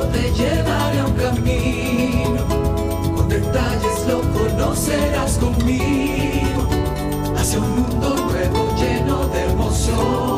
te llevaré a un camino, con detalles lo conocerás conmigo, hacia un mundo nuevo lleno de emoción.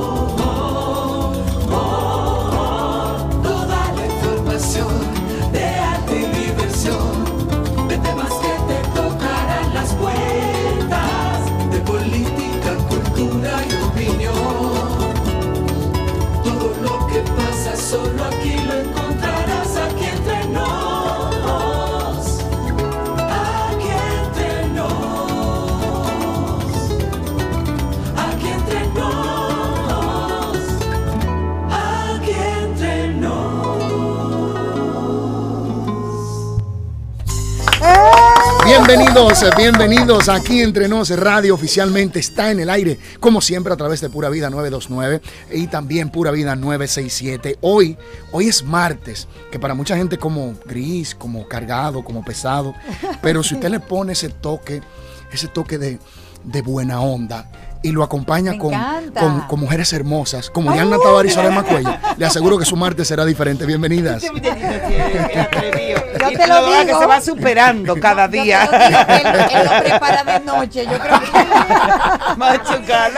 Bienvenidos, bienvenidos aquí entre nos Radio oficialmente está en el aire como siempre a través de Pura Vida 929 y también Pura Vida 967. Hoy, hoy es martes, que para mucha gente como gris, como cargado, como pesado, pero si usted le pone ese toque, ese toque de, de buena onda y lo acompaña con, con, con mujeres hermosas, como Diana Tavares y Macuella, le aseguro que su martes será diferente. Bienvenidas. Yo te lo verdad que digo. se va superando cada día. digo él, lo prepara de noche. Yo creo que Macho eso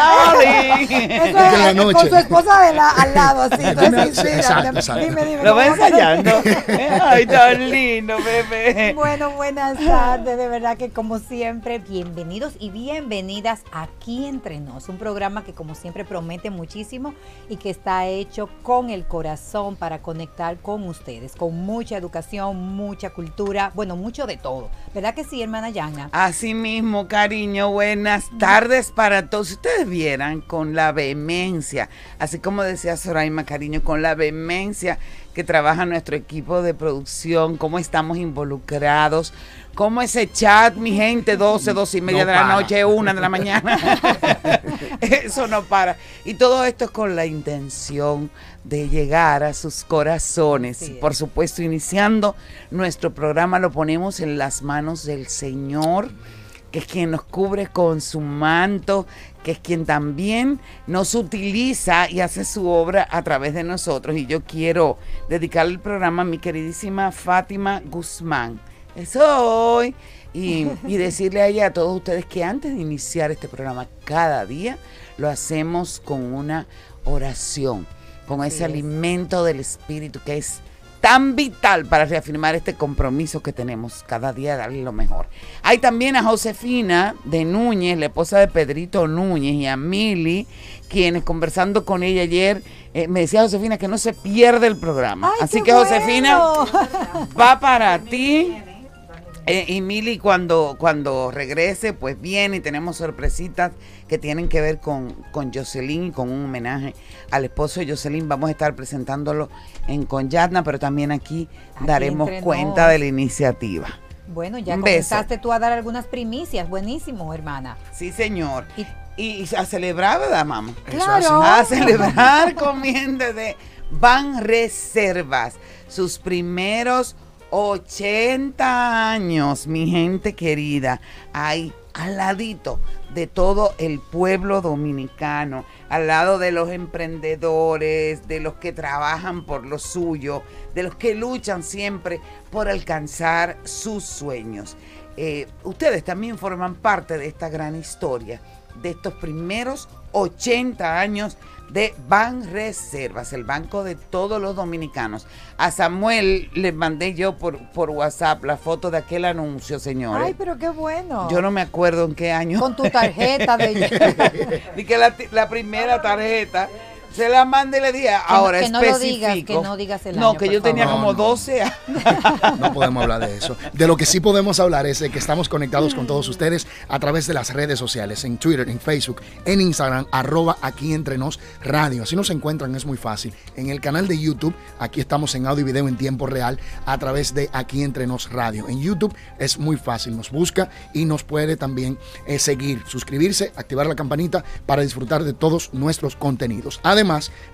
la noche. con su esposa de la, al lado, así. Dime, entonces, sí, mira, exacto, dime, exacto. Dime, dime. Lo va ensayando. Ay, tan lindo, bebé. Bueno, buenas tardes, de verdad que como siempre, bienvenidos y bienvenidas aquí entre nos, un programa que como siempre promete muchísimo y que está hecho con el corazón para conectar con ustedes, con mucha educación, mucha cultura, bueno, mucho de todo. ¿Verdad que sí, hermana Yana? Así mismo, cariño, buenas tardes para todos. Si ustedes vieran con la vehemencia, así como decía Soraima, cariño, con la vehemencia que trabaja nuestro equipo de producción, cómo estamos involucrados, cómo ese chat, mi gente, 12, 12 y media No de la noche, una de la mañana. Eso no para. Y todo esto es con la intención de llegar a sus corazones. Por supuesto, iniciando nuestro programa lo ponemos en las manos del Señor, que es quien nos cubre con su manto, que es quien también nos utiliza y hace su obra a través de nosotros. Y yo quiero dedicar el programa a mi queridísima Fátima Guzmán. Eso hoy. Y, y decirle a ella, a todos ustedes, que antes de iniciar este programa cada día, lo hacemos con una oración, con ese es. alimento del Espíritu que es tan vital para reafirmar este compromiso que tenemos cada día, darle lo mejor. Hay también a Josefina de Núñez, la esposa de Pedrito Núñez, y a Mili, quienes conversando con ella ayer, eh, me decía Josefina que no se pierde el programa. ¡Ay, Así que Josefina, va para ti. Eh, y Mili cuando, cuando regrese, pues viene y tenemos sorpresitas que tienen que ver con, con Jocelyn y con un homenaje al esposo de Jocelyn. Vamos a estar presentándolo en Conyatna, pero también aquí, Aquí daremos cuenta nos. de la iniciativa. Bueno, ya comenzaste tú a dar algunas primicias, buenísimo, hermana. Sí, señor. Y- Y, a celebrar, ¿verdad, mamá? Claro. A celebrar con mi gente de Ban Reservas, sus primeros 80 años, mi gente querida, ahí al ladito de todo el pueblo dominicano, al lado de los emprendedores, de los que trabajan por lo suyo, de los que luchan siempre por alcanzar sus sueños. Eh, ustedes también forman parte de esta gran historia, de estos primeros 80 años de Ban Reservas, el banco de todos los dominicanos. A Samuel le mandé yo por, por WhatsApp la foto de aquel anuncio, señores. Ay, pero qué bueno. Yo no me acuerdo en qué año. Con tu tarjeta de... Di que la, la primera tarjeta se la mandé y le dije, ahora que no lo especifico. digas, que no digas el No, año, que yo tenía favor. como No, no. 12 años. No podemos hablar de eso. De lo que sí podemos hablar es de que estamos conectados con todos ustedes a través de las redes sociales, en Twitter, en Facebook, en Instagram, arroba aquí entre nos radio. Así nos encuentran, es muy fácil. En el canal de YouTube, aquí estamos en audio y video en tiempo real a través de aquí entre nos radio. En YouTube es muy fácil, nos busca y nos puede también eh, seguir, suscribirse, activar la campanita para disfrutar de todos nuestros contenidos. Además,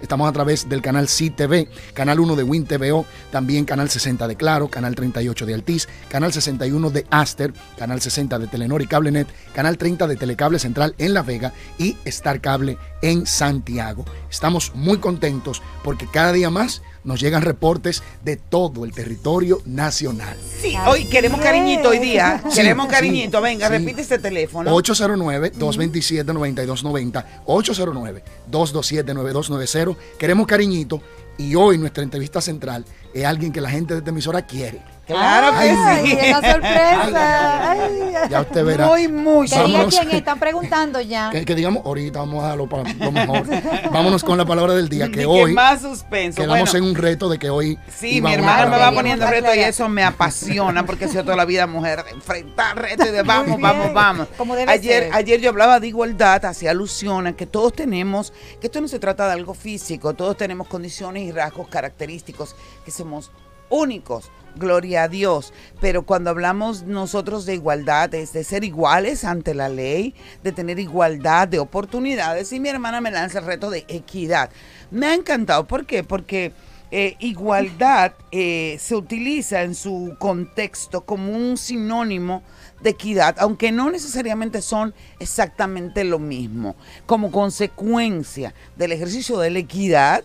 estamos a través del canal CTV, canal 1 de Win TVO, también canal 60 de Claro, canal 38 de Altiz, canal 61 de Aster, canal 60 de Telenor y Cablenet, canal 30 de Telecable Central en La Vega y Star Cable en Santiago. Estamos muy contentos porque cada día más nos llegan reportes de todo el territorio nacional. Sí, hoy queremos cariñito hoy día. Sí, queremos sí, cariñito. Venga, sí. repite ese teléfono. 809-227-9290, 809-227-9290. Queremos cariñito y hoy nuestra entrevista central es alguien que la gente de esta emisora quiere. Claro que Ay, sí. una sorpresa. Ay, Ya usted verá. Muy, muy. ¿Qué día Vámonos. quién es? Están preguntando ya. Que, que digamos, ahorita vamos a darlo para lo mejor. Vámonos con la palabra del día, que hoy más suspenso. quedamos Bueno, en un reto de que hoy Sí, mi hermana me va poniendo reto y eso me apasiona porque he sido toda la vida mujer de enfrentar retos y de vamos, vamos, vamos. como debe ayer, ser. ayer yo hablaba de igualdad, hacía alusión a que todos tenemos, que esto no se trata de algo físico, todos tenemos condiciones y rasgos característicos que somos únicos. Gloria a Dios. Pero cuando hablamos nosotros de igualdad, es de ser iguales ante la ley, de tener igualdad de oportunidades. Y mi hermana me lanza el reto de equidad. Me ha encantado. ¿Por qué? Porque eh, igualdad eh, se utiliza en su contexto como un sinónimo de equidad, aunque no necesariamente son exactamente lo mismo. Como consecuencia del ejercicio de la equidad,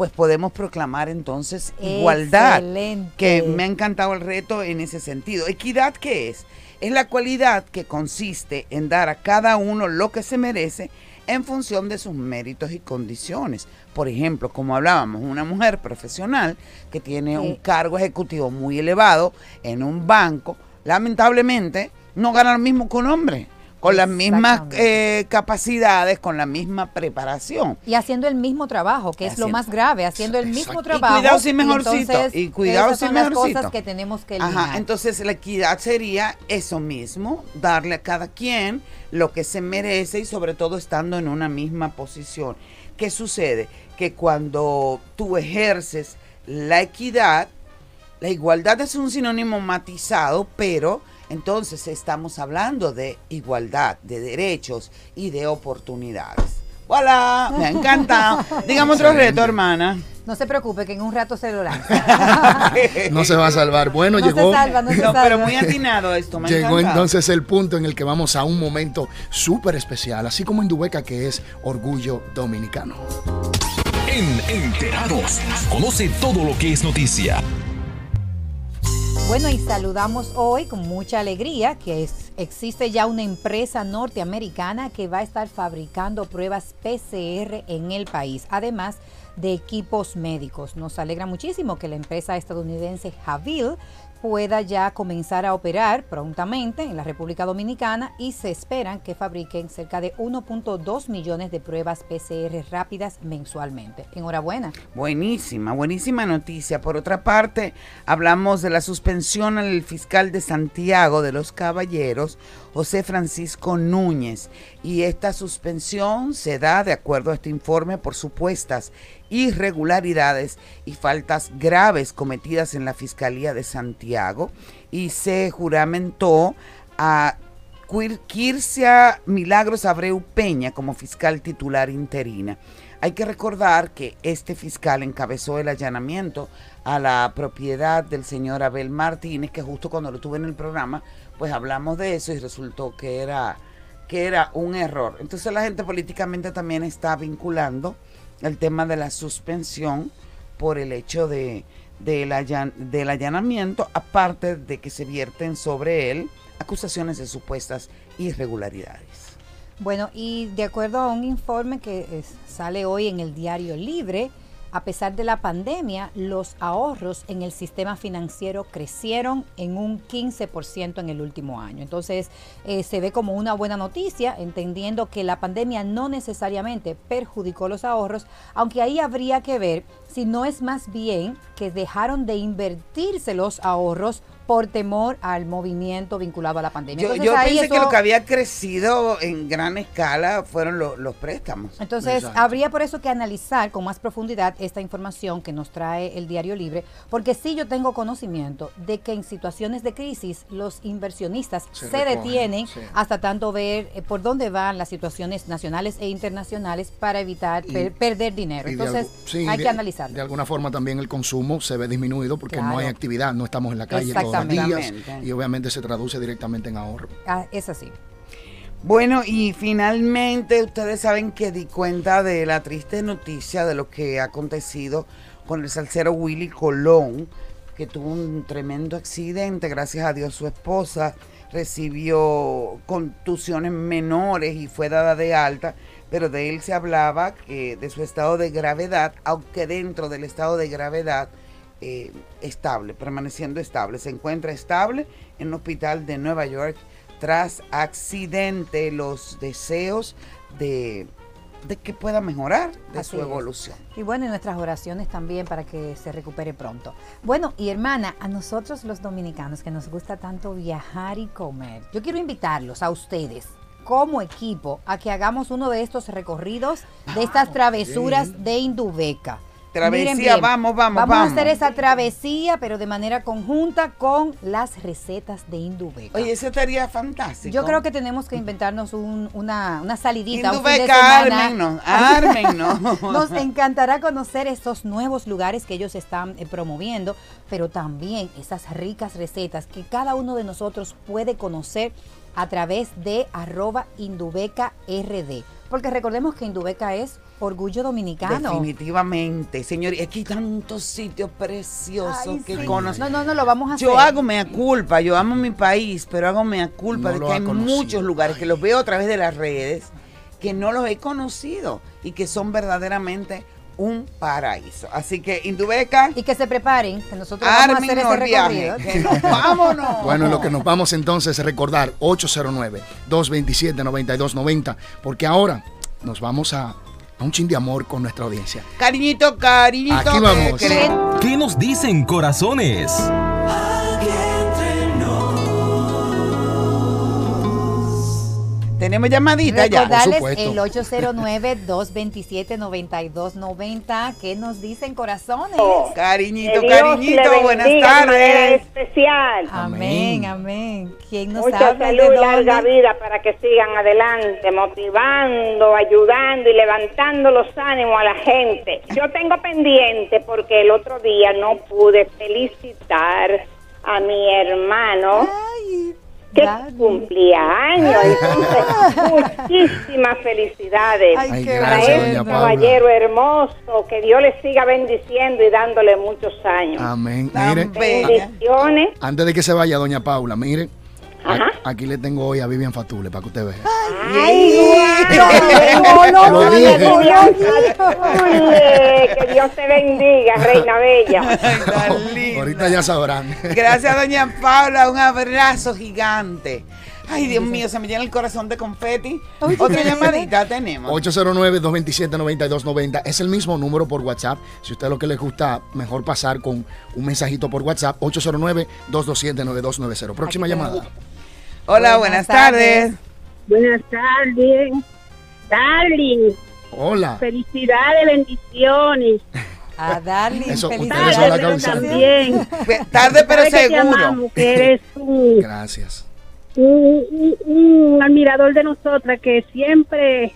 pues podemos proclamar entonces igualdad. Excelente. Que me ha encantado el reto en ese sentido. ¿Equidad qué es? Es la cualidad que consiste en dar a cada uno lo que se merece en función de sus méritos y condiciones. Por ejemplo, como hablábamos, una mujer profesional que tiene un cargo ejecutivo muy elevado en un banco, lamentablemente no gana lo mismo que un hombre, con las mismas eh, capacidades, con la misma preparación. Y haciendo el mismo trabajo, que es lo más grave, haciendo el mismo Exacto. Y trabajo. cuidado sin mejorcito, entonces, y cuidado sin son las mejorcito. cosas que tenemos que eliminar. Ajá, entonces la equidad sería eso mismo, darle a cada quien lo que se merece y sobre todo estando en una misma posición. ¿Qué sucede? Que cuando tú ejerces la equidad, la igualdad es un sinónimo matizado, pero entonces estamos hablando de igualdad, de derechos y de oportunidades. ¡Voilà! Me ha encantado. Dígame otro reto, hermana. No se preocupe, que en un rato se lo lanza. No se va a salvar. Bueno, no llegó, se salva, no se No, salva. pero muy atinado esto, me llegó entonces el punto en el que vamos a un momento súper especial, así como en Dubeca, que es Orgullo Dominicano. En Enterados, conoce todo lo que es noticia. Bueno, y saludamos hoy con mucha alegría que existe ya una empresa norteamericana que va a estar fabricando pruebas PCR en el país, además de equipos médicos. Nos alegra muchísimo que la empresa estadounidense Javil pueda ya comenzar a operar prontamente en la República Dominicana y se esperan que fabriquen cerca de 1.2 millones de pruebas PCR rápidas mensualmente. Enhorabuena. Buenísima, buenísima noticia. Por otra parte, hablamos de la suspensión al fiscal de Santiago de los Caballeros, José Francisco Núñez. Y esta suspensión se da, de acuerdo a este informe, por supuestas irregularidades y faltas graves cometidas en la Fiscalía de Santiago. Y se juramentó a Quir- Quircia Milagros Abreu Peña como fiscal titular interina. Hay que recordar que este fiscal encabezó el allanamiento a la propiedad del señor Abel Martínez, que justo cuando lo tuve en el programa, pues hablamos de eso y resultó que era, que era un error. Entonces la gente políticamente también está vinculando el tema de la suspensión por el hecho de, del del allanamiento, aparte de que se vierten sobre él acusaciones de supuestas irregularidades. Bueno, y de acuerdo a un informe que sale hoy en el Diario Libre, a pesar de la pandemia, los ahorros en el sistema financiero crecieron en un 15% en el último año. Entonces, eh, se ve como una buena noticia, entendiendo que la pandemia no necesariamente perjudicó los ahorros, aunque ahí habría que ver si no es más bien que dejaron de invertirse los ahorros por temor al movimiento vinculado a la pandemia. Yo, Entonces, yo ahí pensé que lo que había crecido en gran escala fueron lo- los préstamos. Entonces, Exacto. habría por eso que analizar con más profundidad esta información que nos trae el Diario Libre, porque sí yo tengo conocimiento de que en situaciones de crisis los inversionistas Se se, recogen, detienen sí. hasta tanto ver eh, por dónde van las situaciones nacionales e internacionales para evitar Y- per- perder dinero. Entonces, sí, hay de- que analizarlo. De alguna forma también el consumo se ve disminuido porque no hay actividad, no estamos en la calle todos y obviamente se traduce directamente en ahorro. Ah, es así. Bueno, y finalmente ustedes saben que di cuenta de la triste noticia de lo que ha acontecido con el salsero Willy Colón, que tuvo un tremendo accidente. Gracias a Dios su esposa recibió contusiones menores y fue dada de alta, pero de él se hablaba que de su estado de gravedad, aunque dentro del estado de gravedad eh, estable, permaneciendo estable. Se encuentra estable en un hospital de Nueva York tras accidente. Los deseos de, de que pueda mejorar de Así su es. evolución. Y bueno, y nuestras oraciones también para que se recupere pronto. Bueno, y hermana, a nosotros los dominicanos que nos gusta tanto viajar y comer, yo quiero invitarlos a ustedes como equipo a que hagamos uno de estos recorridos, de estas travesuras de Indubeca. Travesía, bien, vamos, vamos, Vamos a vamos. hacer esa travesía, pero de manera conjunta con las recetas de Indubeca. Oye, eso estaría fantástico. Yo creo que tenemos que inventarnos un- una, una salidita, un Indubeca, semana. ármennos, ármennos. Nos encantará conocer estos nuevos lugares que ellos están eh, promoviendo, pero también esas ricas recetas que cada uno de nosotros puede conocer a través de arroba Indubeca RD. Porque recordemos que Indubeca es orgullo dominicano. Definitivamente, señor. Y aquí hay tantos sitios preciosos Ay, que sí. conozco. No, no, no, lo vamos a hacer. Yo hago mea culpa, yo amo mi país, pero hago mea culpa No de que ha hay conocido. muchos lugares que los veo a través de las redes que no los he conocido y que son verdaderamente un paraíso. Así que Indubeca, Y que se preparen, que nosotros vamos a hacer ese viaje. recorrido. Que nos vámonos. Bueno, en lo que nos vamos entonces es recordar 809-227-9290, porque ahora nos vamos a, a un chin de amor con nuestra audiencia. Cariñito, cariñito. Aquí ¿qué vamos. ¿Qué nos dicen corazones? Tenemos llamadita ya. Recordarles supuesto. el 809-227-9290. ¿Qué nos dicen corazones? Cariñito, Dios cariñito, le buenas tardes. especial. Amén, Amén. amén. ¿Quién nos Mucha habla? salud ¿De larga dónde? vida para que sigan adelante, motivando, ayudando y levantando los ánimos a la gente. Yo tengo pendiente porque el otro día no pude felicitar a mi hermano Ay, que cumplía años. Entonces, muchísimas felicidades. Ay, qué para este caballero hermoso, que Dios le siga bendiciendo y dándole muchos años. Amén. Mire. Bendiciones. antes de que se vaya doña Paula, mire, Ajá. aquí le tengo hoy a Vivian Fatule para que usted vea. Ay, No, no, Lo no, dije. que Dios te bendiga, reina bella. Ay. Ahorita ya sabrán. Gracias, doña Paula. Un abrazo gigante. Ay, Dios mío, se me llena el corazón de confeti. Otra llamadita tenemos. 809-227-9290 es el mismo número por WhatsApp. Si a usted lo que le gusta, mejor pasar con un mensajito por WhatsApp. 809-227-9290. Próxima llamada. Hola, Buenas buenas tardes. Buenas tardes. Darling, Hola. felicidades, bendiciones. A Darling, Eso, ustedes felicidades. son la pero causa. también. Tarde, pero Sabes que te seguro. amamos, que eres un, Gracias. Un, un- un admirador de nosotras que siempre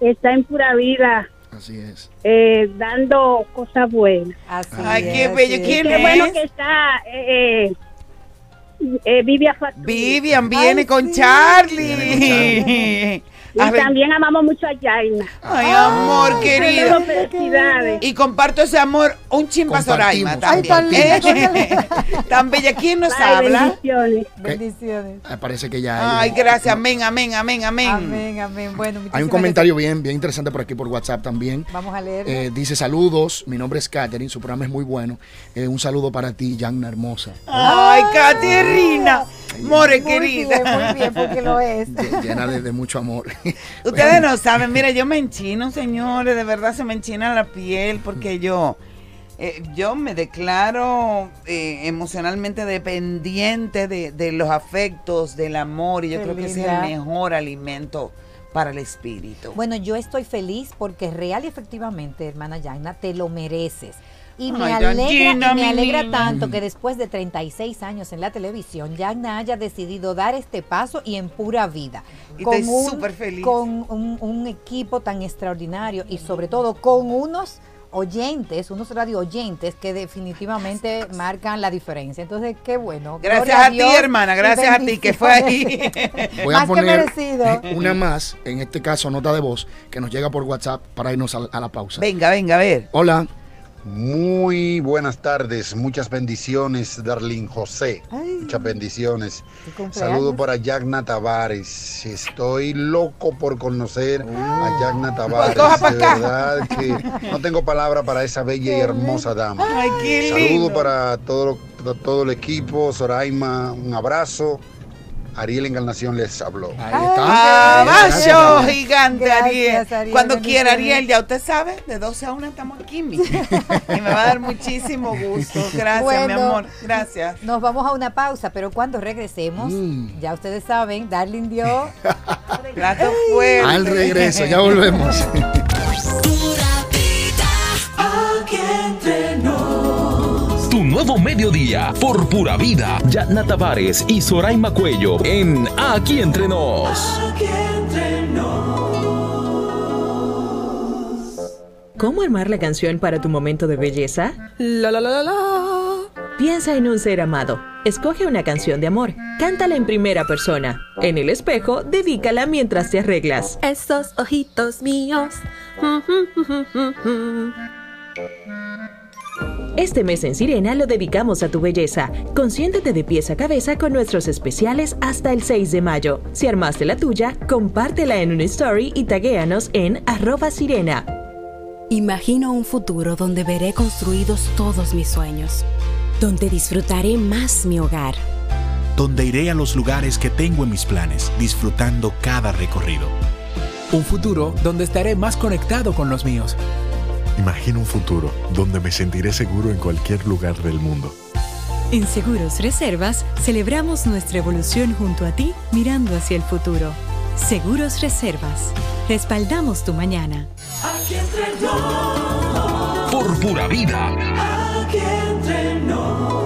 está en pura vida Así es. eh, dando cosas buenas. Así Ay, es, qué así bello. es. ¿Quién Qué es? bueno que está eh, eh, eh, Vivian. Vivian viene Ay, con sí. Charlie. Y A ver- también amamos mucho a Yaina. Ay, amor querido. Felicidades. Y comparto ese amor un chimpa Soraima también. Ay, tan ¿Eh? Tan bella. ¿Quién nos Bye, habla? bendiciones. Bendiciones. Ah, Parece que ya. Ay, ella- gracias. Amén, amén, amén, amén. Amén, amén. Bueno, Hay un comentario bien, bien interesante por aquí por WhatsApp también. Vamos a leer. Eh, dice saludos, mi nombre es Katherine, su programa es muy bueno. Eh, un saludo para ti, Yanna Hermosa. Ay, Caterina. More muy querida. bien, muy bien, porque lo es. Lle- Llena de, de mucho amor. Ustedes no saben, mira, yo me enchino, señores, de verdad se me enchina la piel porque yo, eh, yo me declaro eh, emocionalmente dependiente de, de los afectos, del amor, y yo Qué creo que ese es el mejor alimento para el espíritu. Bueno, yo estoy feliz porque real y efectivamente, hermana Yaina, te lo mereces. Y me Ay, alegra, y me alegra niña. tanto que después de 36 años en la televisión, Yaina haya decidido dar este paso y en pura vida. Y estoy súper feliz. Con un, un equipo tan extraordinario y sobre todo con unos oyentes, unos radio oyentes que definitivamente marcan la diferencia. Entonces, qué bueno. Gracias Gloria a ti, Dios hermana, gracias a ti que fue ahí. Voy a Más poner una más, en este caso nota de voz, que nos llega por WhatsApp para irnos a, a la pausa. venga, venga, a ver. Hola, Muy buenas tardes, muchas bendiciones, Darlene José. Muchas bendiciones. Saludo para Yagna Tavares. Estoy loco por conocer a Yagna Tavares. Pues pa' De verdad que no tengo palabra para esa bella y hermosa dama. Ay, Saludo para todo, todo el equipo, Soraima, un abrazo. Ariel Encarnación les habló. Abajo, gigante Gracias, Ariel. Ariel, Cuando quiera, Ariel, ya usted sabe, de 12 a 1 estamos aquí, mi. Y me va a dar muchísimo gusto. Gracias, mi amor. Gracias. Nos vamos a una pausa, pero cuando regresemos, Mm. ya ustedes saben, Darling dio Plato fuerte. Al regreso, ya volvemos. Aquí entre nos. Nuevo mediodía por pura vida. Yatna Tavares y Soraima Cuello en Aquí Entre Nos. Aquí entre ¿Cómo armar la canción para tu momento de belleza? La la la la la. Piensa en un ser amado. Escoge una canción de amor. Cántala en primera persona. En el espejo, dedícala mientras te arreglas. Esos ojitos míos. Este mes en Sirena lo dedicamos a tu belleza. Consiéntete de pies a cabeza con nuestros especiales hasta el 6 de mayo. Si armaste la tuya, compártela en una story y taguéanos en arroba sirena. Imagino un futuro donde veré construidos todos mis sueños, donde disfrutaré más mi hogar. donde iré a los lugares que tengo en mis planes, disfrutando cada recorrido. Un futuro donde estaré más conectado con los míos. Imagino un futuro donde me sentiré seguro en cualquier lugar del mundo. En Seguros Reservas celebramos nuestra evolución junto a ti mirando hacia el futuro. Seguros Reservas. Respaldamos tu mañana. Aquí entre nos. Por pura vida. Aquí entre nos.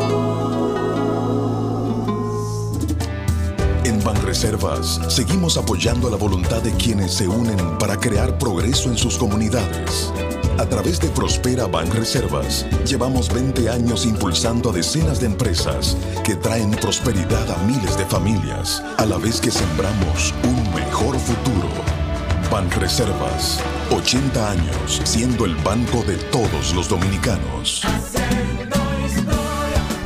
En Banreservas seguimos apoyando la voluntad de quienes se unen para crear progreso en sus comunidades. A través de Prospera Banreservas, llevamos 20 años impulsando a decenas de empresas que traen prosperidad a miles de familias, a la vez que sembramos un mejor futuro. Banreservas, 80 años siendo el banco de todos los dominicanos.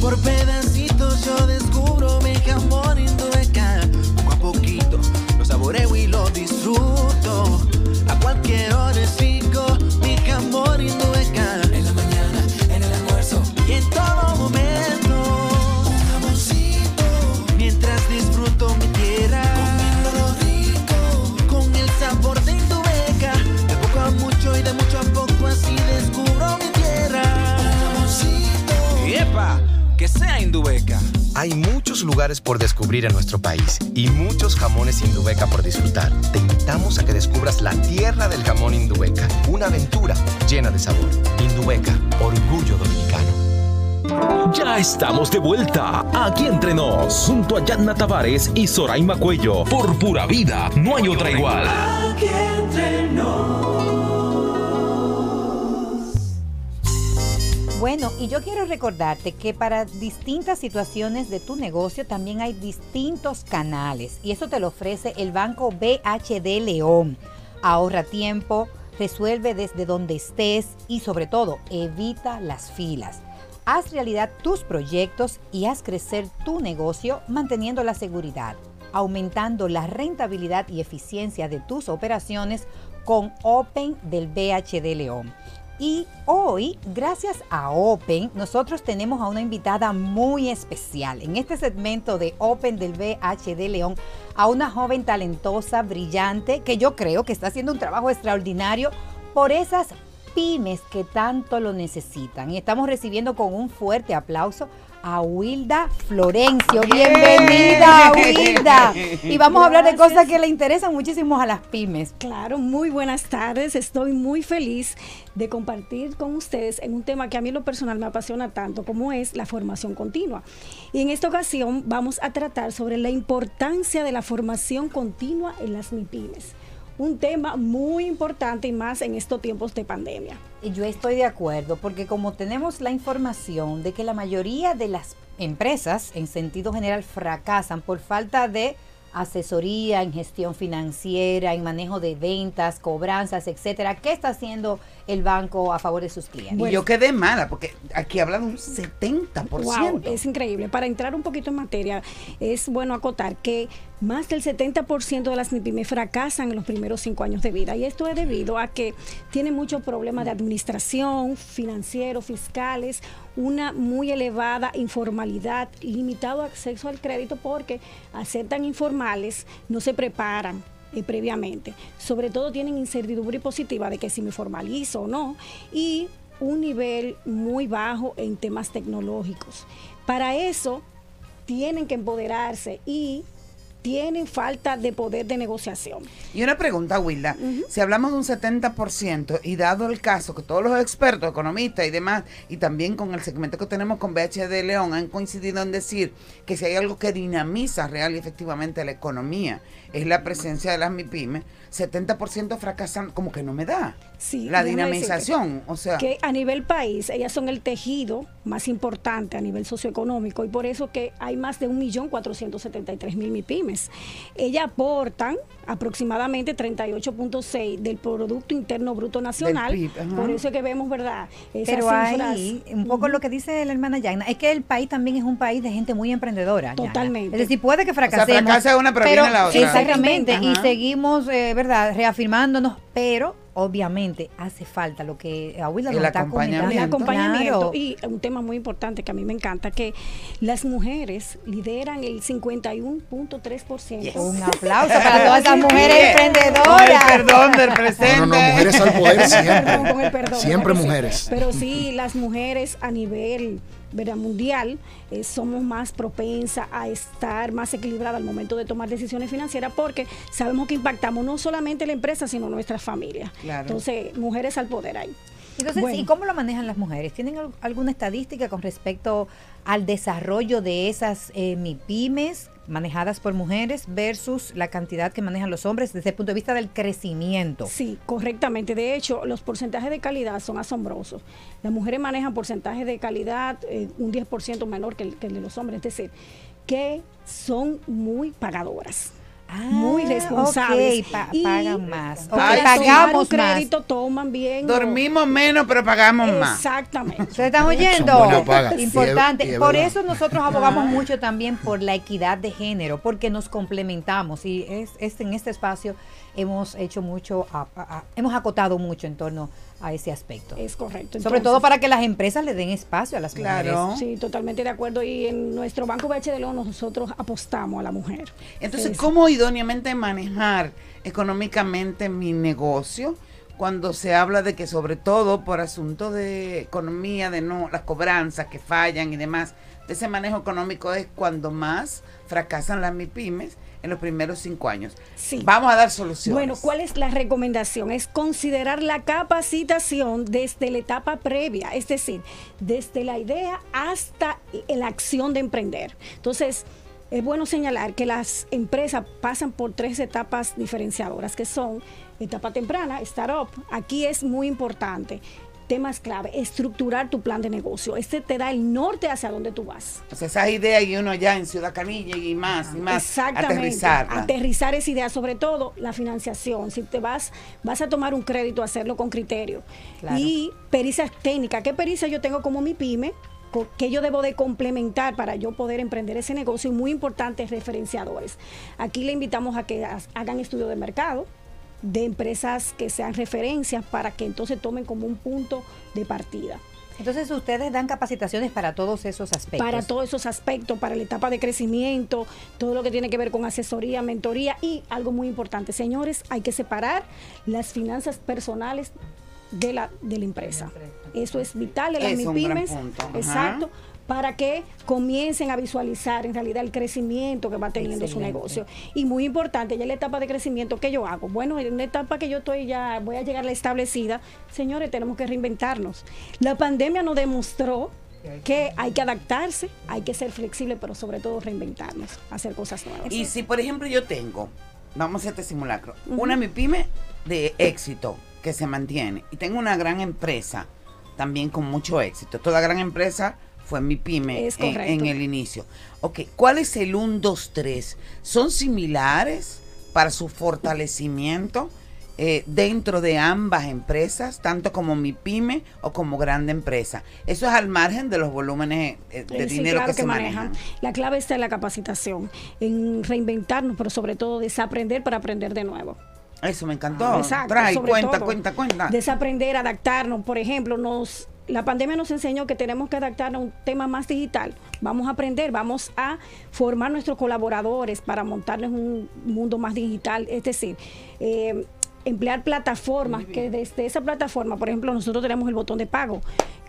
Por pedacitos yo descubro mi jamón indueca. Poco a poquito lo saboreo y lo lugares por descubrir en nuestro país y muchos jamones Indubeca por disfrutar. Te invitamos a que descubras la tierra del jamón Indubeca, una aventura llena de sabor. Indubeca, orgullo dominicano. Ya estamos de vuelta aquí entre nos, junto a Yatna Tavares y Soraima Cuello. Por pura vida, no hay otra igual. Aquí entre nos. Bueno, y yo quiero recordarte que para distintas situaciones de tu negocio también hay distintos canales y eso te lo ofrece el Banco BHD León. Ahorra tiempo, resuelve desde donde estés y sobre todo evita las filas. Haz realidad tus proyectos y haz crecer tu negocio manteniendo la seguridad, aumentando la rentabilidad y eficiencia de tus operaciones con Open del BHD León. Y hoy, gracias a Open, nosotros tenemos a una invitada muy especial. En este segmento de Open del VHD León, a una joven talentosa, brillante, que yo creo que está haciendo un trabajo extraordinario por esas pymes que tanto lo necesitan. Y estamos recibiendo con un fuerte aplauso a Wilda Florencio. Bienvenida, Wilda. Y vamos a hablar de cosas que le interesan muchísimo a las pymes. Claro, muy buenas tardes. Estoy muy feliz de compartir con ustedes en un tema que a mí en lo personal me apasiona tanto como es la formación continua. Y en esta ocasión vamos a tratar sobre la importancia de la formación continua en las MIPIMES. Un tema muy importante y más en estos tiempos de pandemia. Yo estoy de acuerdo, porque como tenemos la información de que la mayoría de las empresas, en sentido general, fracasan por falta de asesoría en gestión financiera, en manejo de ventas, cobranzas, etcétera. ¿Qué está haciendo el banco a favor de sus clientes? Y yo quedé mala, porque aquí hablan un 70%. Wow, es increíble. Para entrar un poquito en materia, es bueno acotar que más del 70% de las MIPIMES fracasan en los primeros cinco años de vida. Y esto es debido a que tienen muchos problemas de administración, financieros, fiscales, una muy elevada informalidad, limitado acceso al crédito porque aceptan informales, no se preparan eh, previamente. Sobre todo tienen incertidumbre positiva de que si me formalizo o no. Y un nivel muy bajo en temas tecnológicos. Para eso tienen que empoderarse y tienen falta de poder de negociación. Y una pregunta, Wilda. Si hablamos de un 70% y dado el caso que todos los expertos, economistas y demás, y también con el segmento que tenemos con BH de León, han coincidido en decir que si hay algo que dinamiza real y efectivamente la economía, es la presencia de las MIPIMES, 70% fracasan como que no me da. Sí, la dinamización, decirte o sea, que a nivel país ellas son el tejido más importante a nivel socioeconómico y por eso que hay más de 1.473.000 MIPIMES. Ellas aportan aproximadamente 38.6 del Producto Interno Bruto Nacional. PIB, por eso es que vemos, ¿verdad? Esas Pero ahí, un poco lo que dice la hermana Yagna, es que el país también es un país de gente muy emprendedora. Yana. Totalmente. Es decir, puede que fracasemos. fracasa una, pero viene la otra. Exactamente. Y seguimos, eh, ¿verdad?, reafirmándonos, pero obviamente hace falta lo que Abuela El nos está acompañamiento. El acompañamiento Claro. y un tema muy importante que a mí me encanta, que las mujeres lideran el 51.3%. Un aplauso para todas esas mujeres Con el emprendedoras. perdón del presente. No, no, no, mujeres al poder siempre. Perdón, con el perdón, Siempre claro que sí. mujeres. Pero sí, las mujeres a nivel ¿verdad? mundial eh, somos más propensas a estar más equilibradas al momento de tomar decisiones financieras porque sabemos que impactamos no solamente la empresa, sino nuestras familias. Claro. Entonces, mujeres al poder ahí. Entonces, Bueno. ¿y cómo lo manejan las mujeres? ¿Tienen al- alguna estadística con respecto al desarrollo de esas eh, MIPIMES manejadas por mujeres versus la cantidad que manejan los hombres desde el punto de vista del crecimiento? Sí, correctamente. De hecho, los porcentajes de calidad son asombrosos. Las mujeres manejan porcentajes de calidad eh, un 10% menor que el, que el de los hombres, es decir, que son muy pagadoras. Muy responsables. ok, pa- y pagan más. Ok, para tomar pagamos un más. crédito toman bien. Dormimos menos, pero pagamos más. Exactamente. ¿Ustedes están oyendo? Importante. Y es- por eso nosotros abogamos mucho también por la equidad de género, porque nos complementamos y es, es en este espacio hemos hecho mucho, a- a- a- hemos acotado mucho en torno a ese aspecto. Es correcto. Sobre Entonces- todo para que las empresas le den espacio a las mujeres. Sí, totalmente de acuerdo. Y en nuestro Banco BH de León nosotros apostamos a la mujer. Entonces, Es- ¿cómo idóneamente manejar económicamente mi negocio cuando se habla de que sobre todo por asunto de economía, de no las cobranzas que fallan y demás, de ese manejo económico es cuando más fracasan las MIPIMES en los primeros cinco años? Sí. Vamos a dar soluciones. Bueno, ¿cuál es la recomendación? Es considerar la capacitación desde la etapa previa, es decir, desde la idea hasta la acción de emprender. Entonces, es bueno señalar que las empresas pasan por tres etapas diferenciadoras, que son etapa temprana, startup. Aquí es muy importante. Temas clave, estructurar tu plan de negocio. Este te da el norte hacia donde tú vas. Sea, esas ideas y uno allá en Ciudad Canilla y más y más Exactamente. aterrizarla. Aterrizar esa idea, sobre todo la financiación. Si te vas, vas a tomar un crédito, hacerlo con criterio. Claro. Y pericias técnicas. ¿Qué pericia yo tengo como mi pyme? ¿Qué yo debo de complementar para yo poder emprender ese negocio? Y muy importantes referenciadores. Aquí le invitamos a que ha- hagan estudio de mercado de empresas que sean referencias para que entonces tomen como un punto de partida. Entonces ustedes dan capacitaciones para todos esos aspectos. Para todos esos aspectos, para la etapa de crecimiento, todo lo que tiene que ver con asesoría, mentoría y algo muy importante, señores, hay que separar las finanzas personales de la, de la empresa. Eso es vital de las Es MIPIMES. ajá. Para que comiencen a visualizar en realidad el crecimiento que va teniendo su negocio. Y muy importante, ya en la etapa de crecimiento que yo hago. Bueno, en una etapa que yo estoy ya, voy a llegar a la establecida, señores, tenemos que reinventarnos. La pandemia nos demostró que hay que adaptarse, hay que ser flexible, pero sobre todo reinventarnos, hacer cosas nuevas. Y si, por ejemplo, yo tengo, vamos a hacer este simulacro, Ujú. una MIPYME de éxito que se mantiene y tengo una gran empresa también con mucho éxito. Toda gran empresa fue mi pyme Es en, el inicio. Ok, ¿cuál es el 1, 2, 3? ¿Son similares para su fortalecimiento eh, dentro de ambas empresas, tanto como mi pyme o como grande empresa? Eso es al margen de los volúmenes eh, de sí, dinero claro que, se manejan. La clave está en la capacitación, en reinventarnos, pero sobre todo desaprender para aprender de nuevo. Eso me encantó. Exacto, Trae, cuenta, todo. cuenta, cuenta. Desaprender, adaptarnos. Por ejemplo, nos la pandemia nos enseñó que tenemos que adaptarnos a un tema más digital. Vamos a aprender, vamos a formar nuestros colaboradores para montarnos un mundo más digital. Es decir, eh, emplear plataformas que desde esa plataforma, por ejemplo, nosotros tenemos el botón de pago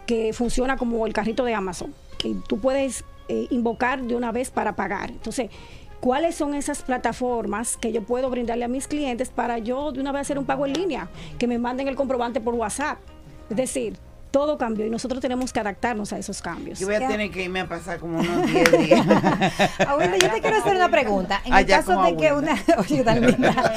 que funciona como el carrito de Amazon. Y tú puedes eh, invocar de una vez para pagar. Entonces, ¿cuáles son esas plataformas que yo puedo brindarle a mis clientes para yo de una vez hacer un pago en línea? Que me manden el comprobante por WhatsApp. Es decir, todo cambió y nosotros tenemos que adaptarnos a esos cambios. Yo voy a tener que irme a pasar como unos 10 días. Abuela, yo te quiero hacer una pregunta. En el Allá caso de que una, oye, tan linda.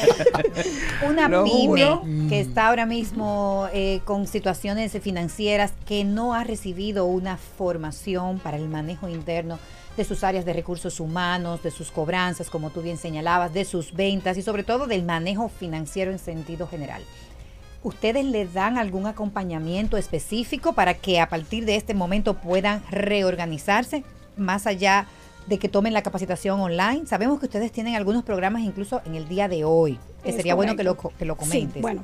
una Lo pyme juro. que está ahora mismo eh, con situaciones financieras que no ha recibido una formación para el manejo interno de sus áreas de recursos humanos, de sus cobranzas, como tú bien señalabas, de sus ventas y sobre todo del manejo financiero en sentido general. ¿Ustedes le dan algún acompañamiento específico para que a partir de este momento puedan reorganizarse más allá de que tomen la capacitación online? Sabemos que ustedes tienen algunos programas incluso en el día de hoy, que Es sería bueno que lo, que lo Sí, comentes. bueno,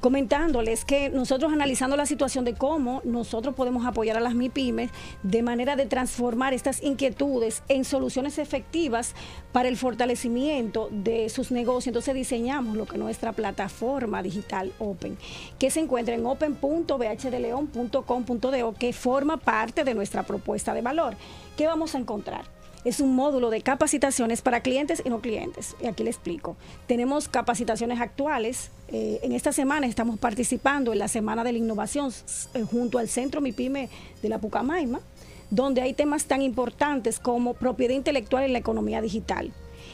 comentándoles que nosotros analizando la situación de cómo nosotros podemos apoyar a las MIPIMES de manera de transformar estas inquietudes en soluciones efectivas para el fortalecimiento de sus negocios. Entonces diseñamos lo que es nuestra plataforma digital Open, que se encuentra en open.bhdeleon.com.do, que forma parte de nuestra propuesta de valor. ¿Qué vamos a encontrar? Es un módulo de capacitaciones para clientes y no clientes. Y aquí le explico. Tenemos capacitaciones actuales. Eh, en esta semana estamos participando en la Semana de la Innovación eh, junto al Centro MIPYME de la Pucamaima, donde hay temas tan importantes como propiedad intelectual en la economía digital.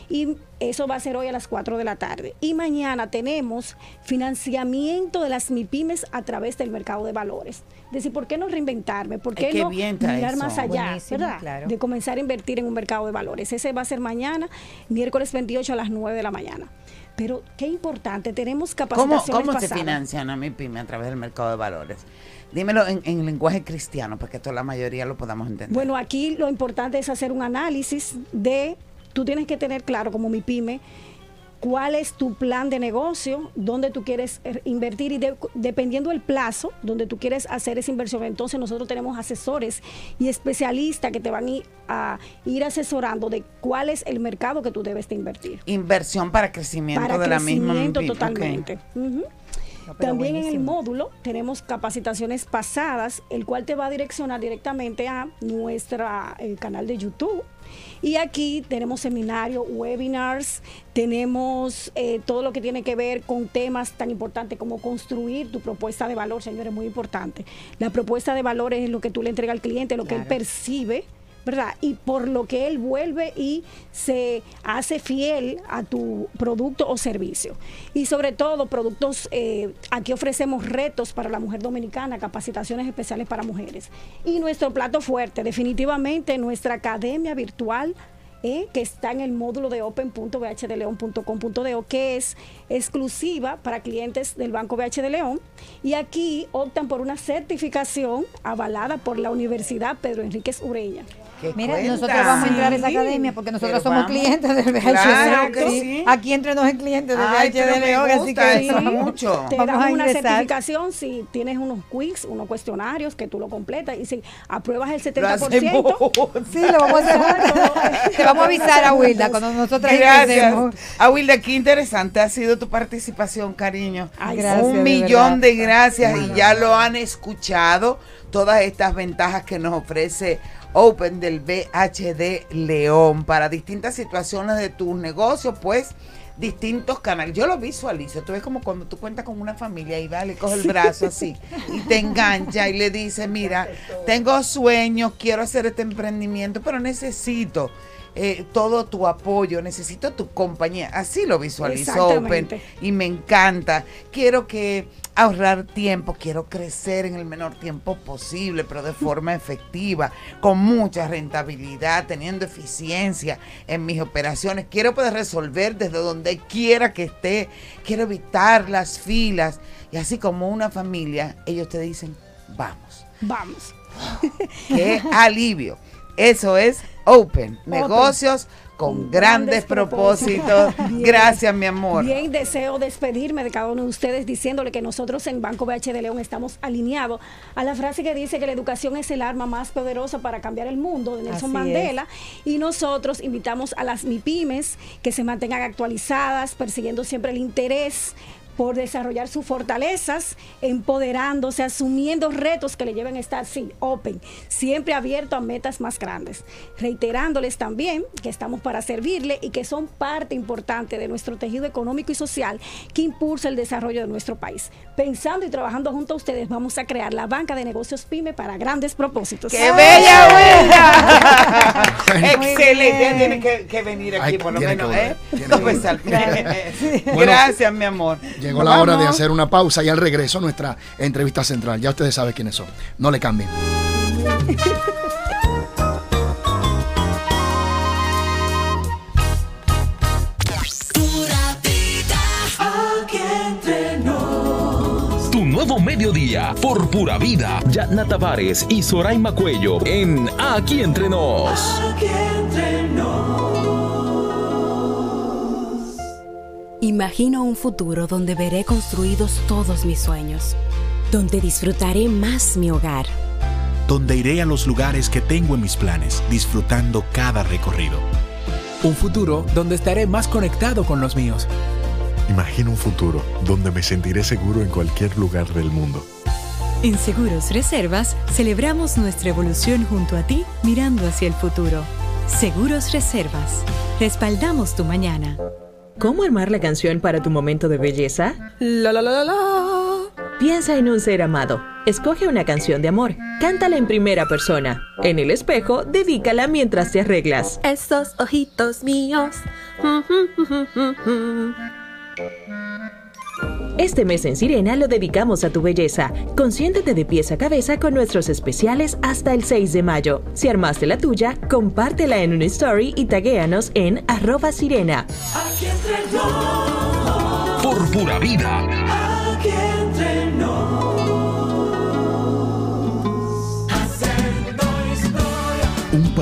Y eso va a ser hoy a las 4 de la tarde. Y mañana tenemos financiamiento de las MIPIMES a través del mercado de valores. Es decir, ¿por qué no reinventarme? ¿Por qué Ay, qué no mirar eso. más allá? Buenísimo, ¿verdad? claro. De comenzar a invertir en un mercado de valores. Ese va a ser mañana, miércoles 28 a las 9 de la mañana. Pero qué importante, tenemos ¿Cómo, capacitaciones cómo se pasadas. financian a mi pyme a través del mercado de valores? Dímelo en, en lenguaje cristiano, para que toda la mayoría lo podamos entender. Bueno, aquí lo importante es hacer un análisis de, tú tienes que tener claro como mi pyme, cuál es tu plan de negocio, dónde tú quieres er, invertir y de- dependiendo del plazo donde tú quieres hacer esa inversión, entonces nosotros tenemos asesores y especialistas que te van a ir, a ir asesorando de cuál es el mercado que tú debes de invertir. Inversión para crecimiento Para de la misma crecimiento. Ok. totalmente. También en el módulo tenemos capacitaciones pasadas, el cual te va a direccionar directamente a nuestro canal de YouTube. Y aquí tenemos seminarios, webinars, tenemos eh, todo lo que tiene que ver con temas tan importantes como construir tu propuesta de valor, señores, muy importante. La propuesta de valor es lo que tú le entregas al cliente, lo que él percibe, ¿verdad? Y por lo que él vuelve y se hace fiel a tu producto o servicio. Y sobre todo, productos, eh, aquí ofrecemos retos para la mujer dominicana, capacitaciones especiales para mujeres. Y nuestro plato fuerte, definitivamente, nuestra academia virtual. Eh, que está en el módulo de open.bhdeleon.com.do, que es exclusiva para clientes del Banco BH de León. Y aquí optan por una certificación avalada por la Universidad Pedro Enríquez Ureña. ¿Qué Mira, cuenta? nosotros vamos a entrar a esa Sí, academia porque nosotros pero somos vamos. clientes del Claro de León. sí. Aquí entre nos en clientes del Ay, pero de me León, así que eso mucho. Te Vamos dan a una certificación si tienes unos quiz, unos cuestionarios que tú lo completas y si apruebas el Lo 70%. hacemos. Sí, lo vamos a hacer. Vamos a avisar a Wilda cuando nosotras Gracias. A Wilda, qué interesante ha sido tu participación, cariño. Ay, gracias, Un de millón verdad. de gracias y ya lo han escuchado todas estas ventajas que nos ofrece Open del BHD León para distintas situaciones de tus negocios, pues distintos canales. Yo lo visualizo. Tú ves como cuando tú cuentas con una familia y va, le coge el brazo así y te engancha y le dice, mira, tengo sueños, quiero hacer este emprendimiento, pero necesito eh, todo tu apoyo, necesito tu compañía. Así lo visualizo Open y me encanta. Quiero que ahorrar tiempo, quiero crecer en el menor tiempo posible, pero de forma efectiva, con mucha rentabilidad, teniendo eficiencia en mis operaciones. Quiero poder resolver desde donde quiera que esté. Quiero evitar las filas. Y así como una familia, ellos te dicen, vamos. Vamos. Qué alivio. Eso es Open, negocios con grandes propósitos. Bien. Gracias, mi amor. Bien, deseo despedirme de cada uno de ustedes diciéndole que nosotros en Banco BH de León estamos alineados a la frase que dice que la educación es el arma más poderosa para cambiar el mundo de Nelson Así Mandela. Y nosotros invitamos a las MIPIMES que se mantengan actualizadas, persiguiendo siempre el interés por desarrollar sus fortalezas, empoderándose, asumiendo retos que le lleven a estar sí, open, siempre abierto a metas más grandes. Reiterándoles también que estamos para servirle y que son parte importante de nuestro tejido económico y social que impulsa el desarrollo de nuestro país. Pensando y trabajando junto a ustedes, vamos a crear la banca de negocios PYME para grandes propósitos. ¡Qué bella Wilda! Excelente. Tiene que, que venir aquí, Ay, por lo menos, que ¿eh? que. Bueno, Gracias, mi amor. Llegó la hora de hacer una pausa y al regreso nuestra entrevista central. Ya ustedes saben quiénes son. No le cambien. Pura vida, aquí entre nos. Tu nuevo mediodía por pura vida. Yatna Tavares y Soraima Cuello en Aquí Entre Nos. Aquí entre nos. Imagino un futuro donde veré construidos todos mis sueños, donde disfrutaré más mi hogar, donde iré a los lugares que tengo en mis planes, disfrutando cada recorrido. Un futuro donde estaré más conectado con los míos. Imagino un futuro donde me sentiré seguro en cualquier lugar del mundo. En Seguros Reservas celebramos nuestra evolución junto a ti mirando hacia el futuro. Seguros Reservas. Respaldamos tu mañana. ¿Cómo armar la canción para tu momento de belleza? La la la la la. Piensa en un ser amado. Escoge una canción de amor. Cántala en primera persona. En el espejo, dedícala mientras te arreglas. Esos ojitos míos. Este mes en Sirena lo dedicamos a tu belleza. Consiéntete de pies a cabeza con nuestros especiales hasta el 6 de mayo. Si armaste la tuya, compártela en una story y taguéanos en arroba sirena. Aquí entre. Por pura vida. Aquí entre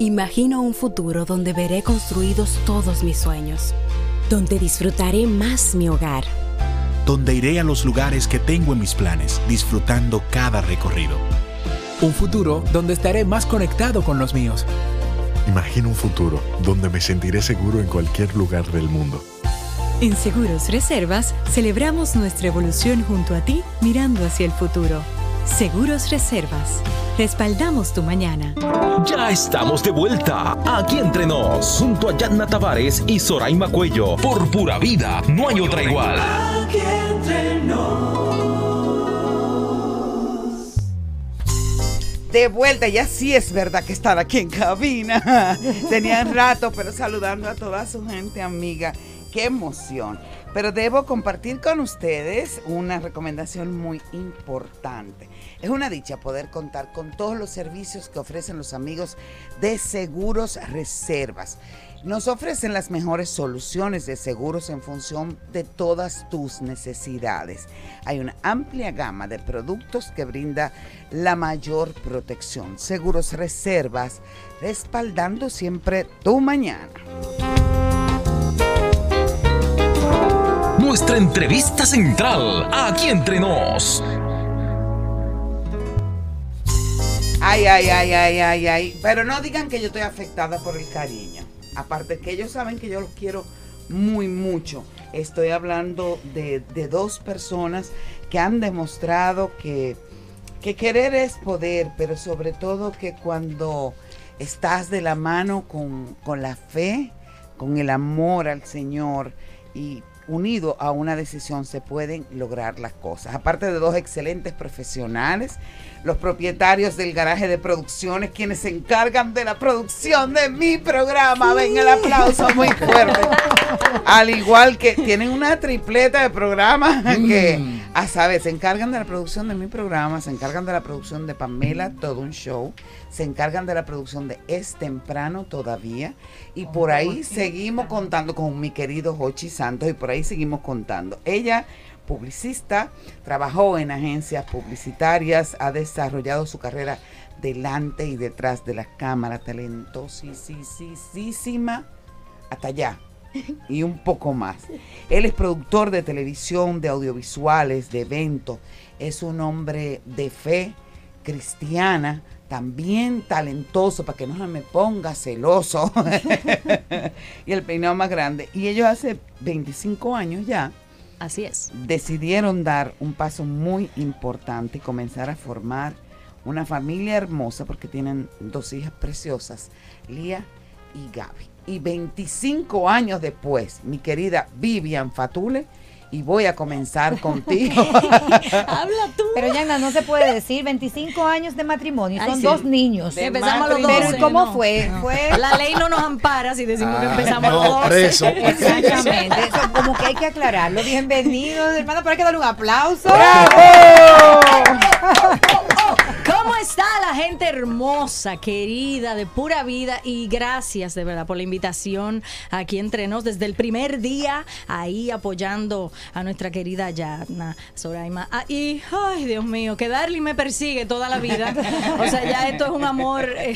Imagino un futuro donde veré construidos todos mis sueños, donde disfrutaré más mi hogar, donde iré a los lugares que tengo en mis planes, disfrutando cada recorrido. Un futuro donde estaré más conectado con los míos. Imagino un futuro donde me sentiré seguro en cualquier lugar del mundo. En Seguros Reservas celebramos nuestra evolución junto a ti mirando hacia el futuro. Seguros Reservas. Respaldamos tu mañana. Ya estamos de vuelta. Aquí Entre Nos. Junto a Yatna Tavares y Soraima Cuello. Por pura vida. No hay otra igual. Aquí entre nos. De vuelta, ya sí es verdad que están aquí en cabina. Tenían rato, pero saludando a toda su gente amiga qué emoción. Pero debo compartir con ustedes una recomendación muy importante. Es una dicha poder contar con todos los servicios que ofrecen los amigos de Seguros Reservas. Nos ofrecen las mejores soluciones de seguros en función de todas tus necesidades. Hay una amplia gama de productos que brinda la mayor protección. Seguros Reservas, respaldando siempre tu mañana. Nuestra entrevista central, aquí entre nos. Ay, ay, ay, ay, ay, ay. Pero no digan que yo estoy afectada por el cariño. Aparte que ellos saben que yo los quiero muy mucho. Estoy hablando de, de dos personas que han demostrado que, que querer es poder, pero sobre todo que cuando estás de la mano con, con la fe, con el amor al Señor y unido a una decisión se pueden lograr las cosas. Aparte de dos excelentes profesionales, los propietarios del garaje de producciones, quienes se encargan de la producción de mi programa. Ven el aplauso muy fuerte. Al igual que tienen una tripleta de programas que, a saber, se encargan de la producción de mi programa, se encargan de la producción de Pamela, todo un show, se encargan de la producción de Es Temprano todavía, y por ahí seguimos contando con mi querido Jochi Santos, y por ahí seguimos contando. Ella publicista, trabajó en agencias publicitarias, ha desarrollado su carrera delante y detrás de la cámara, talentosísima, hasta allá y un poco más. Él es productor de televisión, de audiovisuales, de eventos, es un hombre de fe cristiana, también talentoso, para que no me ponga celoso, y el peinado más grande. Y ellos hace 25 años ya, Así es. decidieron dar un paso muy importante y comenzar a formar una familia hermosa porque tienen dos hijas preciosas, Lía y Gaby. Y 25 años después, mi querida Vivian Fatule, y voy a comenzar contigo. Habla tú. Pero Yana, no se puede decir 25 años de matrimonio, Ay, son sí. dos niños. De Empezamos a los Pero 12, ¿cómo no. fue? No. Fue La ley no nos ampara si decimos que Ah, empezamos a no, los 12. preso. Exactamente, eso como que hay que aclararlo. Bienvenidos, hermano, pero hay que darle un aplauso. ¿Cómo está la gente hermosa, querida, de pura vida? Y gracias de verdad por la invitación aquí entre nos desde el primer día, ahí apoyando a nuestra querida Yana Soraima. Ah, y, ay, Dios mío, que Darly me persigue toda la vida. O sea, ya esto es un amor. eh,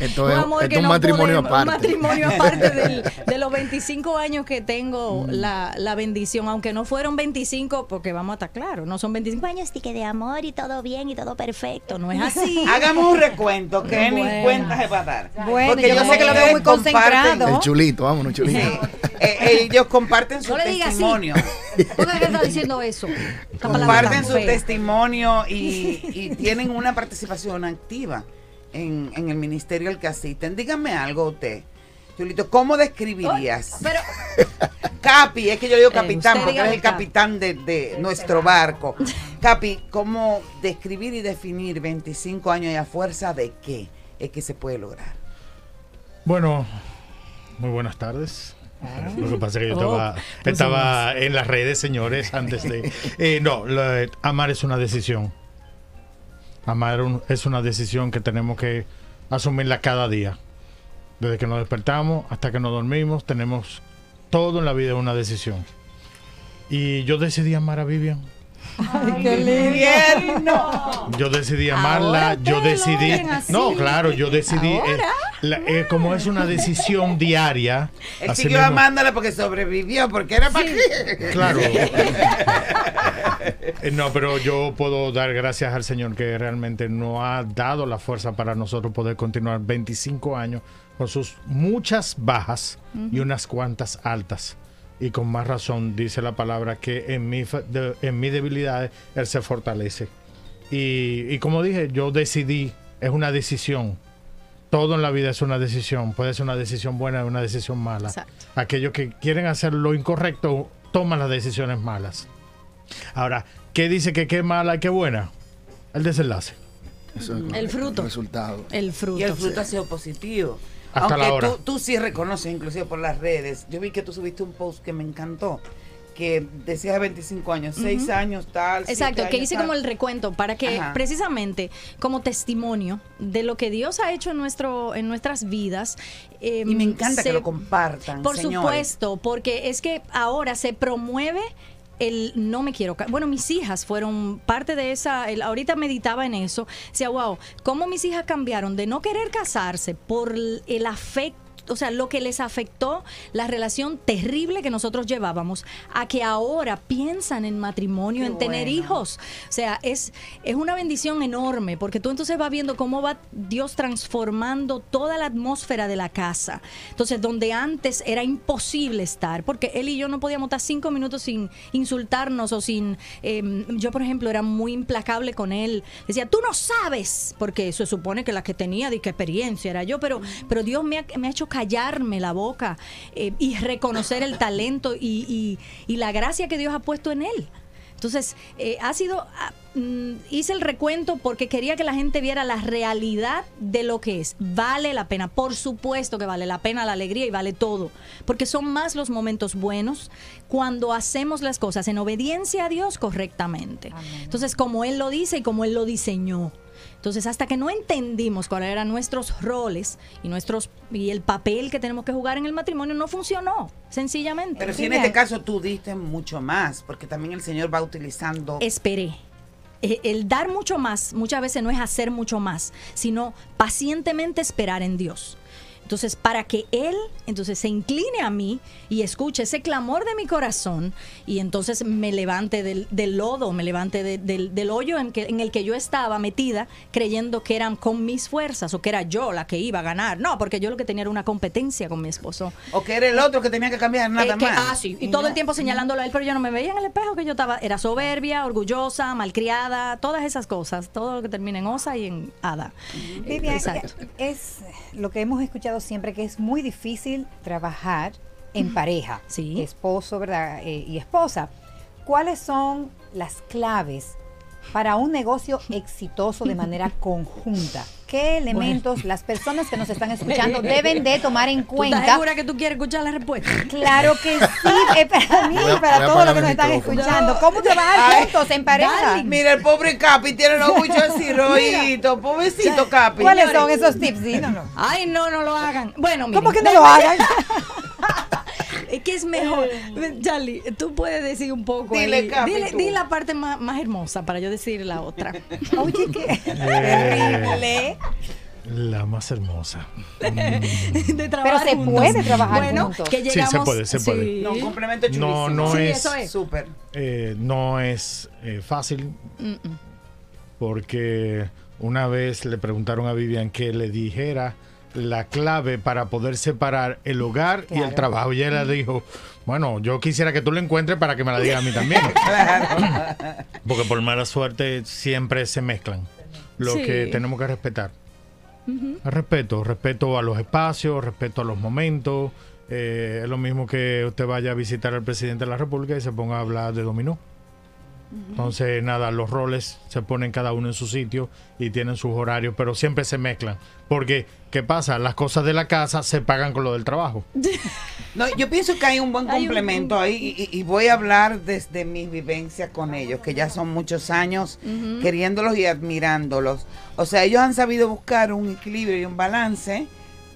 Esto es- esto es un matrimonio aparte. Un matrimonio aparte del- de los 25 años que tengo la, la bendición, aunque no fueron 25, porque vamos a estar claros, no son 25 años y que de amor y todo bien y todo perfecto, no es así. Hagamos un recuento que ni Bueno. cuenta se va a dar. Bueno, Porque yo sé que lo veo muy concentrado. El chulito, vámonos, chulito. eh, ellos comparten su No testimonio. ¿Por qué está diciendo eso? Comparten su testimonio y, y tienen una participación activa en, en el ministerio al que asisten. Díganme algo usted. Chulito, ¿cómo describirías? Pero Capi, es que yo digo Eh, capitán porque dígame es el Capi. capitán de, de nuestro barco. Capi, ¿cómo describir y definir 25 años y a fuerza de qué es que se puede lograr? Bueno, muy buenas tardes. Lo que pasa es que yo Oh, estaba, pues estaba en las redes, señores, antes de... Eh, no, la- amar es una decisión. Amar un- es una decisión que tenemos que asumirla cada día. Desde que nos despertamos hasta que nos dormimos, tenemos todo en la vida una decisión. Y yo decidí amar a Vivian. Ay, qué lindo. Yo decidí amarla, yo decidí... No, claro, yo decidí... eh. La- eh, como es una decisión diaria... Él así siguió mismo- amándola porque sobrevivió, porque era para qué. Claro. Eh, No, pero yo puedo dar gracias al Señor que realmente nos ha dado la fuerza para nosotros poder continuar 25 años con sus muchas bajas y unas cuantas altas. Y con más razón dice la palabra que en mi, de- en mis debilidades Él se fortalece. Y, y como dije, yo decidí, es una decisión. Todo en la vida es una decisión. Puede ser una decisión buena o una decisión mala. Exacto. Aquellos que quieren hacer lo incorrecto toman las decisiones malas. Ahora, ¿qué dice que qué mala y qué buena? El desenlace. Eso es El fruto. Resultado. El fruto. Y el fruto ha sido positivo. hasta Aunque la hora. Tú, tú sí reconoces, inclusive por las redes. Yo vi que tú subiste un post que me encantó. Que decías 25 años, 6 Ujú. años, tal. Exacto, que hice tal. como el recuento para que Ajá. precisamente como testimonio de lo que Dios ha hecho en nuestro en nuestras vidas. eh, Y me encanta que lo compartan. Por señores. supuesto, porque es que ahora se promueve el no me quiero bueno mis hijas fueron parte de esa el- ahorita meditaba en eso decía wow cómo mis hijas cambiaron de no querer casarse por el el afecto o sea, lo que les afectó la relación terrible que nosotros llevábamos, a que ahora piensan en matrimonio, Qué en tener bueno. hijos. O sea, es, es una bendición enorme, porque tú entonces vas viendo cómo va Dios transformando toda la atmósfera de la casa. Entonces, donde antes era imposible estar, porque él y yo no podíamos estar cinco minutos sin insultarnos o sin... eh, yo, por ejemplo, era muy implacable con él. Decía, tú no sabes, porque se supone que la que tenía de qué experiencia era yo, pero, pero Dios me ha, me ha hecho callarme la boca eh, y reconocer el talento y, y- y la gracia que Dios ha puesto en él. Entonces, eh, ha sido, ah, mm, hice el recuento porque quería que la gente viera la realidad de lo que es. Vale la pena, por supuesto que vale la pena la alegría y vale todo, porque son más los momentos buenos cuando hacemos las cosas en obediencia a Dios correctamente. Entonces, como Él lo dice y como Él lo diseñó. Entonces, hasta que no entendimos cuáles eran nuestros roles y nuestros y el papel que tenemos que jugar en el matrimonio, no funcionó, sencillamente. Pero si en este caso tú diste mucho más, porque también el Señor va utilizando. esperé. Eh, El dar mucho más muchas veces no es hacer mucho más, sino pacientemente esperar en Dios. Entonces, para que Él entonces se incline a mí y escuche ese clamor de mi corazón y entonces me levante del, del lodo, me levante de- del, del hoyo en, que, en el que yo estaba metida, creyendo que eran con mis fuerzas o que era yo la que iba a ganar. No, porque yo lo que tenía era una competencia con mi esposo. O que era el otro que tenía que cambiar nada Eh, que- más. ah, sí, y todo el tiempo señalándolo a él, pero yo no me veía en el espejo que yo estaba, era soberbia, orgullosa, malcriada, todas esas cosas, todo lo que termina en osa y en hada. Vivian, Exacto. es lo que hemos escuchado siempre que es muy difícil trabajar en pareja, esposo, ¿verdad? Eh, y esposa. ¿Cuáles son las claves para un negocio exitoso de manera conjunta? ¿Qué elementos las personas que nos están escuchando deben de tomar en ¿Tú cuenta? estás segura que tú quieres escuchar la respuesta? Claro que sí, es para mí, para todos los que nos están escuchando. ¿Cómo trabajar juntos en pareja? Darling, Mira, el pobre Capi tiene los muchos así, roíto, pobrecito Capi. ¿Cuáles son esos tips? Díganos. Ay, no, no lo hagan. Bueno, ¿Cómo miren, que no lo hagan? Es que es mejor. Charlie, tú puedes decir un poco. Dile, ahí. Capi, Dile, tú. di la parte más, más hermosa para yo decir la otra. Oye, qué Eh, La más hermosa. de trabajar Pero se juntos. puede trabajar bueno, juntos. Que Sí, se llegamos, puede, se puede. sí. No, un complemento chulísimo. No, no Sí, es. eso es. Súper. eh, no es eh, fácil porque una vez le preguntaron a Vivian que le dijera la clave para poder separar el hogar y el trabajo. Y ella dijo, bueno, yo quisiera que tú lo encuentres para que me la digas a mí también. Porque por mala suerte siempre se mezclan. Lo Sí. que tenemos que respetar. Respeto, respeto a los espacios, respeto a los momentos. Eh, es lo mismo que usted vaya a visitar al presidente de la República y se ponga a hablar de dominó. Entonces, nada, los roles se ponen cada uno en su sitio y tienen sus horarios, pero siempre se mezclan. Porque, ¿qué pasa? Las cosas de la casa se pagan con lo del trabajo. No, yo pienso que hay un buen complemento ahí y, y voy a hablar desde mi vivencia con ellos, que ya son muchos años queriéndolos y admirándolos. O sea, ellos han sabido buscar un equilibrio y un balance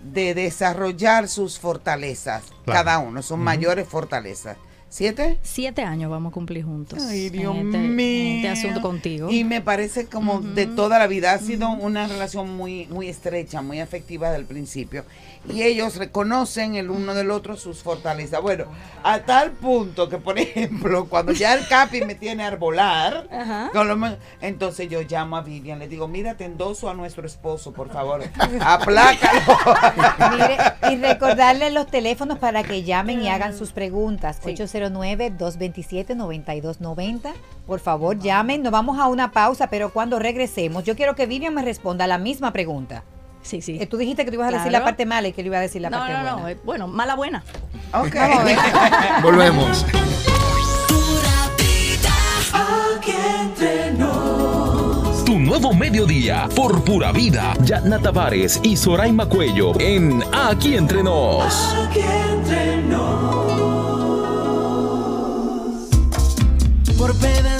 de desarrollar sus fortalezas, Claro. cada uno, sus mayores fortalezas. ¿Siete? Siete años vamos a cumplir juntos. Ay, Dios en este, mío. en este asunto contigo. Y me parece como de toda la vida. Ha sido una relación muy, muy estrecha, muy afectiva del principio. Y ellos reconocen el uno del otro sus fortalezas. Bueno, a tal punto que, por ejemplo, cuando ya el Capi me tiene a arbolar, con lo entonces yo llamo a Vivian, le digo, mira, te endoso a nuestro esposo, por favor. Aplácalo. Mire, y recordarles los teléfonos para que llamen y hagan sus preguntas. 809-227-9290. Por favor, llamen. Nos vamos a una pausa, pero cuando regresemos, yo quiero que Vivian me responda la misma pregunta. Sí, sí. Eh, tú dijiste que tú ibas a decir la parte mala y que le iba a decir la no, parte no, buena. no. eh, Bueno, mala buena. Ok. Vamos a ver. Volvemos. Aquí entre nos. Tu nuevo mediodía, por pura vida. Yatna Tavares y Soraima Cuello en Aquí Entre Nos. Aquí entre Por pedacitos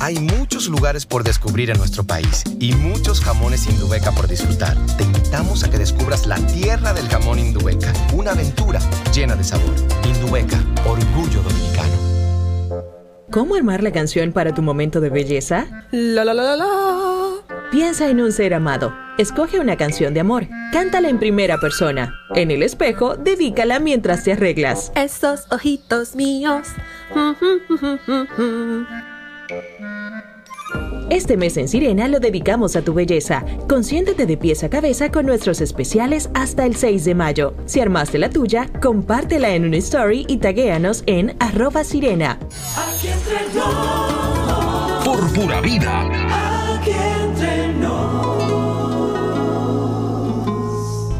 Hay muchos lugares por descubrir en nuestro país y muchos jamones Indubeca por disfrutar. Te invitamos a que descubras la tierra del jamón Indubeca, una aventura llena de sabor. Indubeca, orgullo dominicano. ¿Cómo armar la canción para tu momento de belleza? La la la la la. Piensa en un ser amado. Escoge una canción de amor. Cántala en primera persona. En el espejo, dedícala mientras te arreglas. Esos ojitos míos. Este mes en Sirena lo dedicamos a tu belleza. Consiéntete de pies a cabeza con nuestros especiales hasta el 6 de mayo. Si armaste la tuya, compártela en una story y taguéanos en arroba sirena. Aquí entre nos. Por pura vida.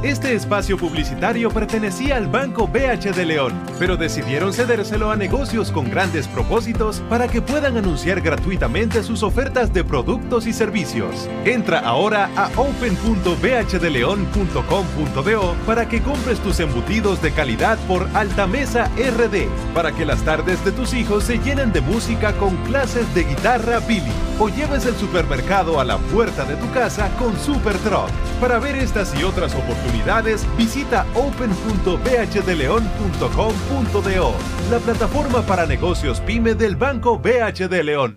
Este espacio publicitario pertenecía al Banco BH de León, pero decidieron cedérselo a negocios con grandes propósitos para que puedan anunciar gratuitamente sus ofertas de productos y servicios. Entra ahora a open.bhdeleon.com.do para que compres tus embutidos de calidad por Altamesa RD, para que las tardes de tus hijos se llenen de música con clases de guitarra Billy, o lleves el supermercado a la puerta de tu casa con Super Truck. Para ver estas y otras oportunidades, visita open.bhdeleon.com.do, la plataforma para negocios pyme del Banco BH de León.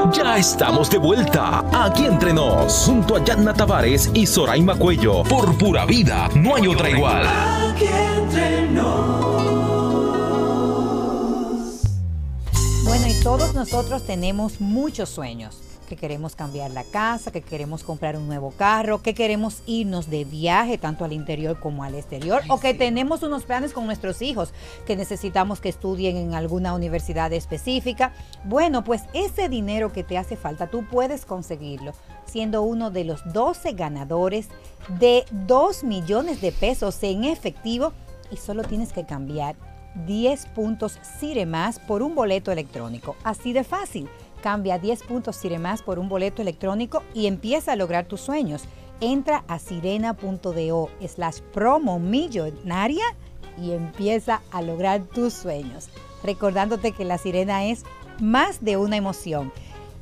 Ya estamos de vuelta, aquí entre nos, junto a Yatna Tavares y Soraima Cuello, por pura vida, no hay otra igual. Aquí entre Bueno, y todos nosotros tenemos muchos sueños. Que queremos cambiar la casa, que queremos comprar un nuevo carro, que queremos irnos de viaje tanto al interior como al exterior, o que tenemos unos planes con nuestros hijos, que necesitamos que estudien en alguna universidad específica. Bueno, pues ese dinero que te hace falta, tú puedes conseguirlo siendo uno de los 12 ganadores de 2 millones de pesos en efectivo y solo tienes que cambiar 10 puntos Más por un boleto electrónico. Así de fácil. Cambia 10 puntos Más por un boleto electrónico y empieza a lograr tus sueños. Entra a sirena.do slash promo millonaria y empieza a lograr tus sueños. Recordándote que la sirena es más de una emoción.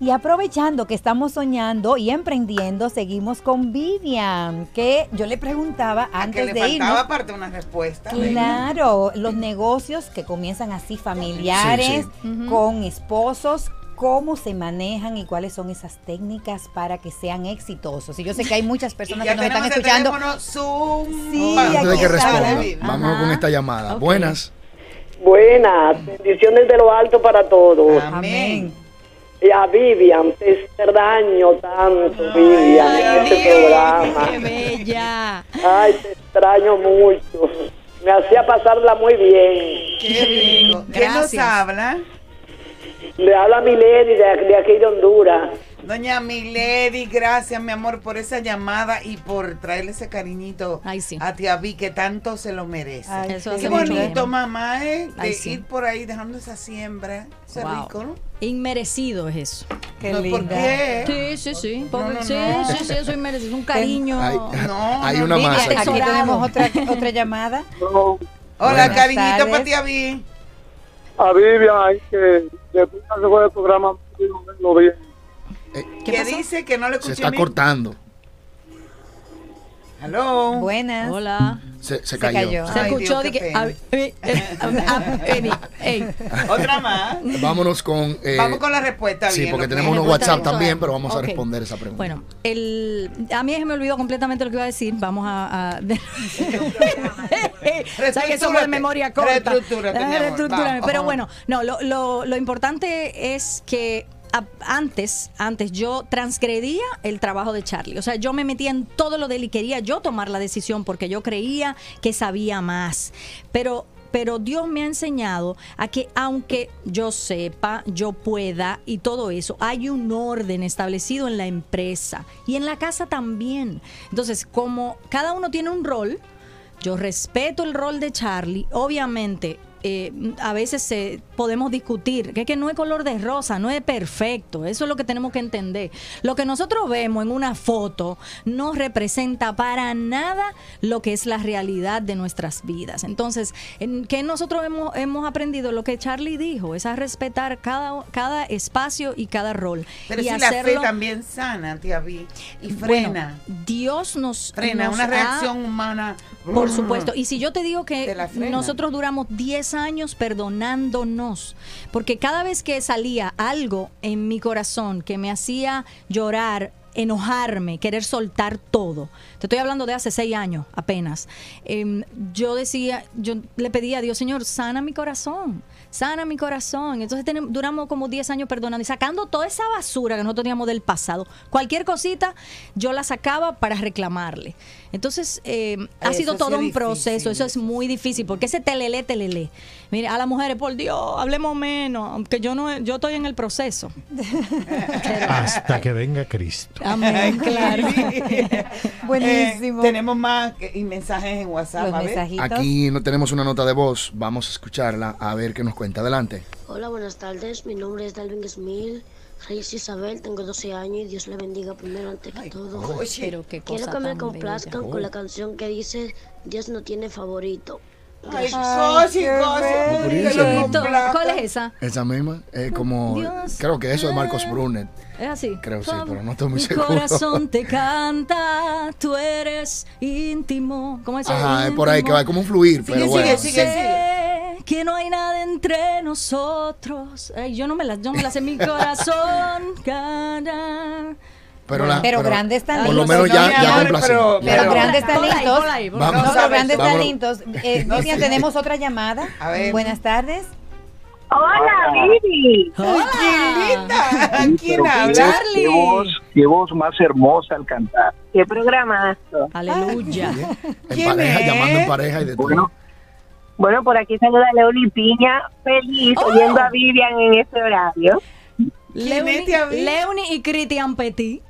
Y aprovechando que estamos soñando y emprendiendo, seguimos con Vivian, que yo le preguntaba A antes que le de faltaba irnos. aparte una respuesta. Claro, los negocios que comienzan así familiares, Sí, sí. con esposos, cómo se manejan y cuáles son esas técnicas para que sean exitosos. Y yo sé que hay muchas personas que nos están el escuchando. Zoom. Sí, Antes de aquí que está. responda, vamos con esta llamada. Buenas. Buenas, bendiciones de lo alto para todos. Amén. Y a Vivian, te extraño tanto, Vivian, en este programa. ¡Qué bella! Ay, te extraño mucho. Me hacía pasarla muy bien. Qué rico. ¿Quién nos habla? Le habla Mileni de, de aquí de Honduras. Doña Milady, gracias, mi amor, por esa llamada y por traerle ese cariñito a tía Vi, que tanto se lo merece. Ay, Eso Qué bonito, bien. mamá, ¿eh? De Ay, sí. ir por ahí dejando esa siembra. Eso es Wow. rico, ¿no? Inmerecido es eso. Qué No, ¿por qué? Sí, sí, sí. Porque- No, no, sí, no. sí, sí, eso es merecido. Un cariño. Hay- No, hay no, una más aquí. Tenemos otra, otra llamada. Hola, Buenas cariñito tardes. para tía Vi. A Vivian ahí que después que se fue del programa no verlo bien. ¿Qué pasó? dice que no le escuché Se está bien? cortando. Hello. Buenas. Hola. Se, se cayó. Se Ay, escuchó Dios, que. eh, eh, a- a- ey, ey. Otra más. Vámonos con. eh, Vamos con la respuesta. Sí, bien, porque que- tenemos unos WhatsApp bien. también, pero vamos a responder esa pregunta. Bueno, el, a mí se me olvidó completamente lo que iba a decir. Vamos a. a ¿Sabes que somos de memoria corta? Reestructúrate, mi Ah. Pero bueno, no, lo, lo, lo importante es que antes, antes yo transgredía el trabajo de Charlie. O sea, yo me metía en todo lo de él y quería yo tomar la decisión porque yo creía que sabía más. Pero pero Dios me ha enseñado a que aunque yo sepa, yo pueda y todo eso, hay un orden establecido en la empresa y en la casa también. Entonces, como cada uno tiene un rol, yo respeto el rol de Charlie. Obviamente, eh, a veces eh, podemos discutir que, es que no es color de rosa, no es perfecto. Eso es lo que tenemos que entender. Lo que nosotros vemos en una foto no representa para nada lo que es la realidad de nuestras vidas. Entonces, en que nosotros hemos, hemos aprendido lo que Charlie dijo, es a respetar cada, cada espacio y cada rol. Pero y si la fe hacerlo- también sana, tía Vi, y Bueno, frena. Dios nos frena, nos una ha- reacción humana. por supuesto. Y si yo te digo que nosotros duramos 10 años perdonándonos, porque cada vez que salía algo en mi corazón que me hacía llorar, enojarme, querer soltar todo. Te estoy hablando de hace seis años apenas. Em, yo decía, yo le pedía a Dios, Señor, sana mi corazón, sana mi corazón. Entonces duramos como 10 años perdonando y sacando toda esa basura que nosotros teníamos del pasado. Cualquier cosita, yo la sacaba para reclamarle. Entonces, eh, ha sido todo un proceso, eso es muy difícil, porque ese telele, telele. Mire, a las mujeres, por Dios, hablemos menos, aunque yo no, yo estoy en el proceso. Hasta que venga Cristo. Amén, claro. Buenísimo. Eh, tenemos más que- y mensajes en WhatsApp. Los a ver. mensajitos. Aquí no tenemos una nota de voz. Vamos a escucharla a ver qué nos cuenta. Adelante. Hola, buenas tardes. Mi nombre es Dalvin Esmil. Reyes Isabel, tengo 12 años y Dios le bendiga primero ante que todo. oye. Pero qué Quiero que me complazcan bella. con la canción que dice Dios no tiene favorito. Ay, complazca. ¿Cuál es esa? Esa misma. eh, como. Dios. Creo que eso de Marcos Brunet. Es así. Creo sí, pero no estoy muy Mi seguro. corazón te canta, tú eres íntimo. ¿Cómo es eso? Ajá, es por ahí que va como un fluir, pero bueno. Sé que no hay nada entre nosotros. Ay, yo no me la, yo me la sé mi corazón. cara. Pero, la- Pero grandes Por talentos. lo menos No, ya, ya complací. Pero Ya. grandes talentos. ahí. No, Vamos. pero grandes Vámonos. talentos. Eh, No, Vivian, sí. tenemos otra llamada. A ver. Buenas tardes. Hola, Vivi. Qué linda. Sí, ¿Quién pero habla? Qué, qué voz, qué voz más hermosa al cantar. Qué programazo. Aleluya. En pareja, llamando en pareja y de todo. Bueno, bueno, por aquí saluda Leoli Piña, feliz oyendo a Vivian en este horario. Leoni, Leoni y Cristian Petit.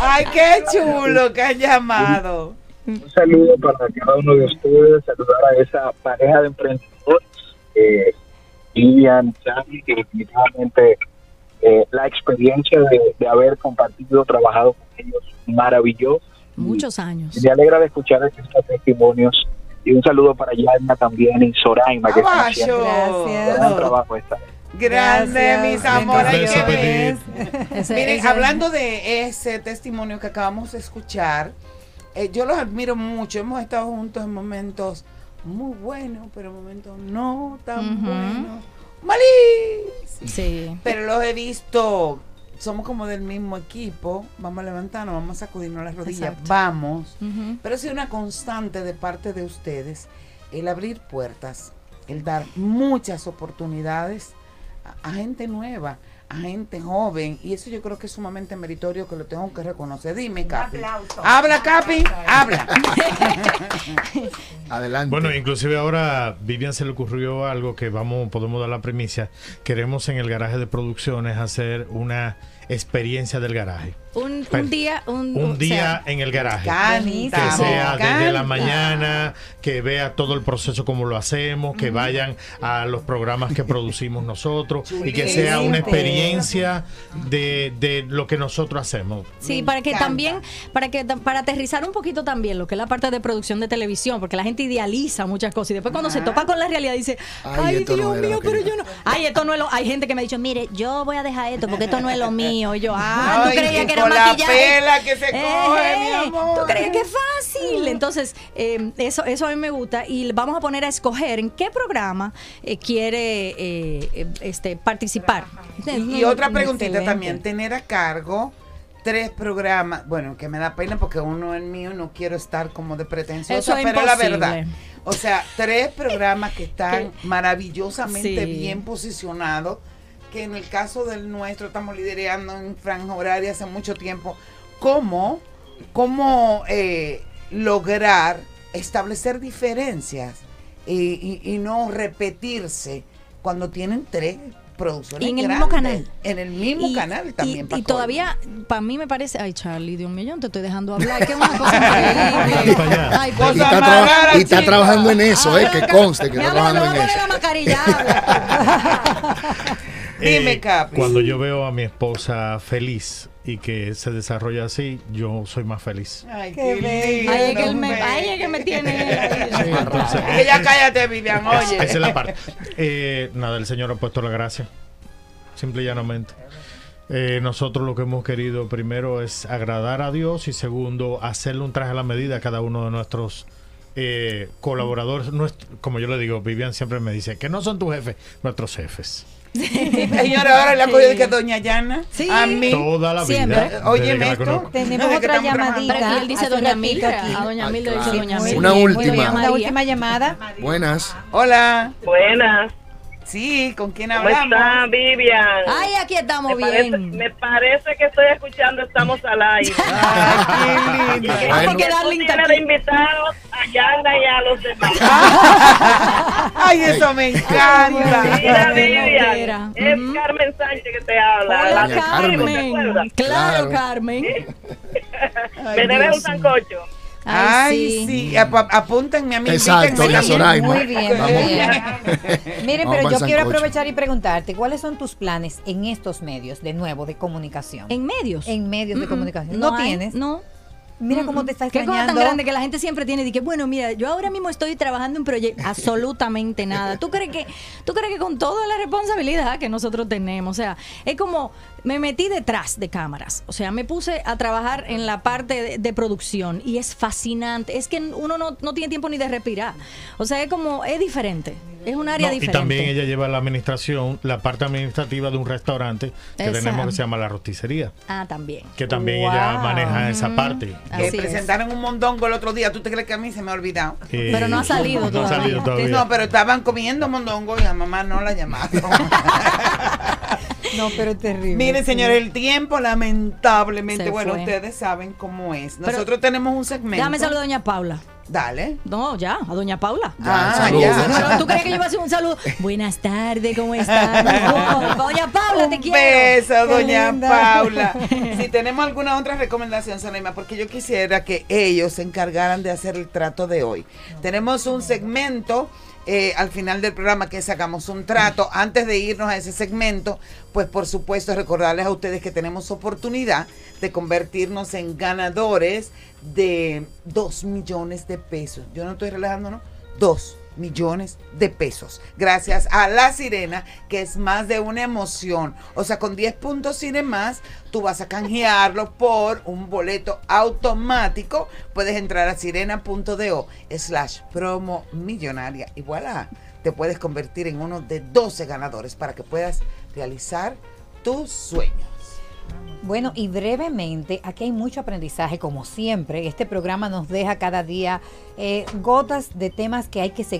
Ay, qué chulo que han llamado. Un saludo para cada uno de ustedes, saludar a esa pareja de emprendedores, eh, Vivian, Charlie, que definitivamente eh, la experiencia de, de haber compartido, trabajado con ellos, maravilloso. Muchos años. Me alegra de escuchar estos testimonios y un saludo para Yalma también y Soraima, que están haciendo un gran trabajo esta vez. Grande, Gracias. mis amores. Ese- Miren, ese- hablando de ese testimonio que acabamos de escuchar, eh, yo los admiro mucho. Hemos estado juntos en momentos muy buenos, pero en momentos no tan Ujú. buenos. Malísimos. Sí. Pero los he visto, somos como del mismo equipo. Vamos a levantarnos, vamos a sacudirnos las rodillas, Exacto. vamos. Pero es una constante de parte de ustedes el abrir puertas, el dar muchas oportunidades a, a gente nueva, a gente joven. Y eso yo creo que es sumamente meritorio que lo tengo que reconocer. Dime, Capi. Habla, Capi, habla. Adelante. Bueno, inclusive ahora Vivian se le ocurrió algo que vamos, podemos dar la primicia. Queremos en el garaje de producciones hacer una experiencia del garaje. Un, día, un, un o día sea, en el garaje. Que sea desde la mañana, que vea todo el proceso como lo hacemos, que vayan a los programas que producimos nosotros y que sea una experiencia de, de lo que nosotros hacemos. Sí, para que también, para que para aterrizar un poquito también lo que es la parte de producción de televisión, porque la gente idealiza muchas cosas y después cuando se topa con la realidad dice, Ay, ay, esto no Dios era mío, pero yo- no, ay, esto no es lo, hay gente que me ha dicho, mire, yo voy a dejar esto porque esto no es lo mío, y yo, ah, tú creías que era con la pela que se Eh, coge, mi amor. tú creías que es fácil, entonces eh, eso, eso a mí me gusta y vamos a poner a escoger en qué programa eh, quiere eh, este participar. Y, y otra preguntita también, tener a cargo tres programas, bueno, que me da pena porque uno es mío, no quiero estar como de pretenciosa, es pero es la imposible. verdad. O sea, tres programas que están maravillosamente Sí. bien posicionados, que en el caso del nuestro estamos liderando en franja horaria hace mucho tiempo. ¿Cómo, cómo eh, lograr establecer diferencias y, y- y no repetirse cuando tienen tres producciones Y en el mismo canal. En el mismo Y- canal también. Y, y todavía, para mí me parece, ay Charlie, Dios mío, yo no te estoy dejando hablar, que es una cosa increíble. Ay, Y pues, está, traba- y está trabajando en eso, eh, que conste que está trabajando voy en eso. Dime, Eh, Capi. Cuando yo veo a mi esposa feliz y que se desarrolla así, yo soy más feliz. Ay, Qué lindo. Ay, es que él me, hombre. ay, es que me tiene. Sí, entonces, Que ya cállate, Vivian, Es- oye. Esa es la parte. Eh, nada, el Señor ha puesto la gracia. Simple y llanamente. Eh, nosotros lo que hemos querido primero es agradar a Dios y segundo, hacerle un traje a la medida a cada uno de nuestros eh, colaboradores. Nuestro- como yo le digo, Vivian siempre me dice que no son tus jefes, nuestros jefes. Señora, ahora le ha cogido que Doña Yana. A mí. Toda la vida. Siempre. la esto. Tenemos otra llamadita. Pero él dice Doña aquí. a Doña Ay, Mildred dice. Doña Una última. Doña La María. última llamada. Buenas. Hola. Buenas. Sí, ¿con quién ¿Cómo hablamos? está, Vivian? Ay, aquí estamos me parece, bien. me parece que estoy escuchando Estamos al aire. Ay, qué lindo. que Bueno. Hincapié. de invitados a Yanda y a los demás. Ay, eso me encanta. Mira. Vivian, es. Carmen Sánchez que te habla. Hola, La Carmen, ¿te Carmen. Claro. Carmen. Me debes un sancocho. Ay, sí. Ap- apúntenme a mí. Exacto. Muy bien, muy Vamos. bien. Miren, Vamos pero yo quiero aprovechar y preguntarte, ¿cuáles son tus planes en estos medios, de nuevo, de comunicación? ¿En medios? En medios de comunicación. No ¿No, hay, tienes? No. Mira cómo te está Qué cosa tan extrañando. grande que la gente siempre tiene. De que, bueno, mira, yo ahora mismo estoy trabajando en proyectos. Absolutamente nada. ¿Tú crees, que, ¿Tú crees que con toda la responsabilidad que nosotros tenemos? O sea, es como me metí detrás de cámaras. O sea, me puse a trabajar en la parte de, de producción y es fascinante. Es que uno no, no tiene tiempo ni de respirar. O sea, es como, es diferente. Es un área No, y diferente. también ella lleva la administración, la parte administrativa de un restaurante que Exacto. tenemos que se llama La Roticería, Ah, también. que también ella maneja esa parte. Que presentaron un mondongo el otro día. ¿Tú te crees que a mí se me ha olvidado? Eh, Pero no ha salido No ha todavía. salido todavía. no, pero estaban comiendo mondongo y a mamá no la llamaron. No, pero terrible. Miren, señores, el tiempo lamentablemente, Se bueno, fue. ustedes saben cómo es. Pero- Nosotros tenemos un segmento. Déjame saludar a Doña Paula. Dale. No, ya, a Doña Paula. Ah, ya. Pero, ¿Tú crees que yo voy a hacer un saludo? Buenas tardes, ¿cómo estás? No, Doña Paula, te Un quiero. beso, Qué doña linda. Paula. Si tenemos alguna otra recomendación, Soneima, porque yo quisiera que ellos se encargaran de hacer el trato de hoy. Tenemos un segmento eh, al final del programa que sacamos un trato. Antes de irnos a ese segmento, pues por supuesto recordarles a ustedes que tenemos oportunidad de convertirnos en ganadores de 2 millones de pesos. Yo no estoy relajando, ¿no? 2 millones de pesos. Gracias a La Sirena, que es más de una emoción. O sea, con 10 puntos Cine más, tú vas a canjearlo por un boleto automático. Puedes entrar a sirena.do slash promo millonaria. Y voilà, te puedes convertir en uno de 12 ganadores para que puedas realizar tus sueños. Bueno, y brevemente, aquí hay mucho aprendizaje, como siempre. Este programa nos deja cada día eh, gotas de temas que hay que seguir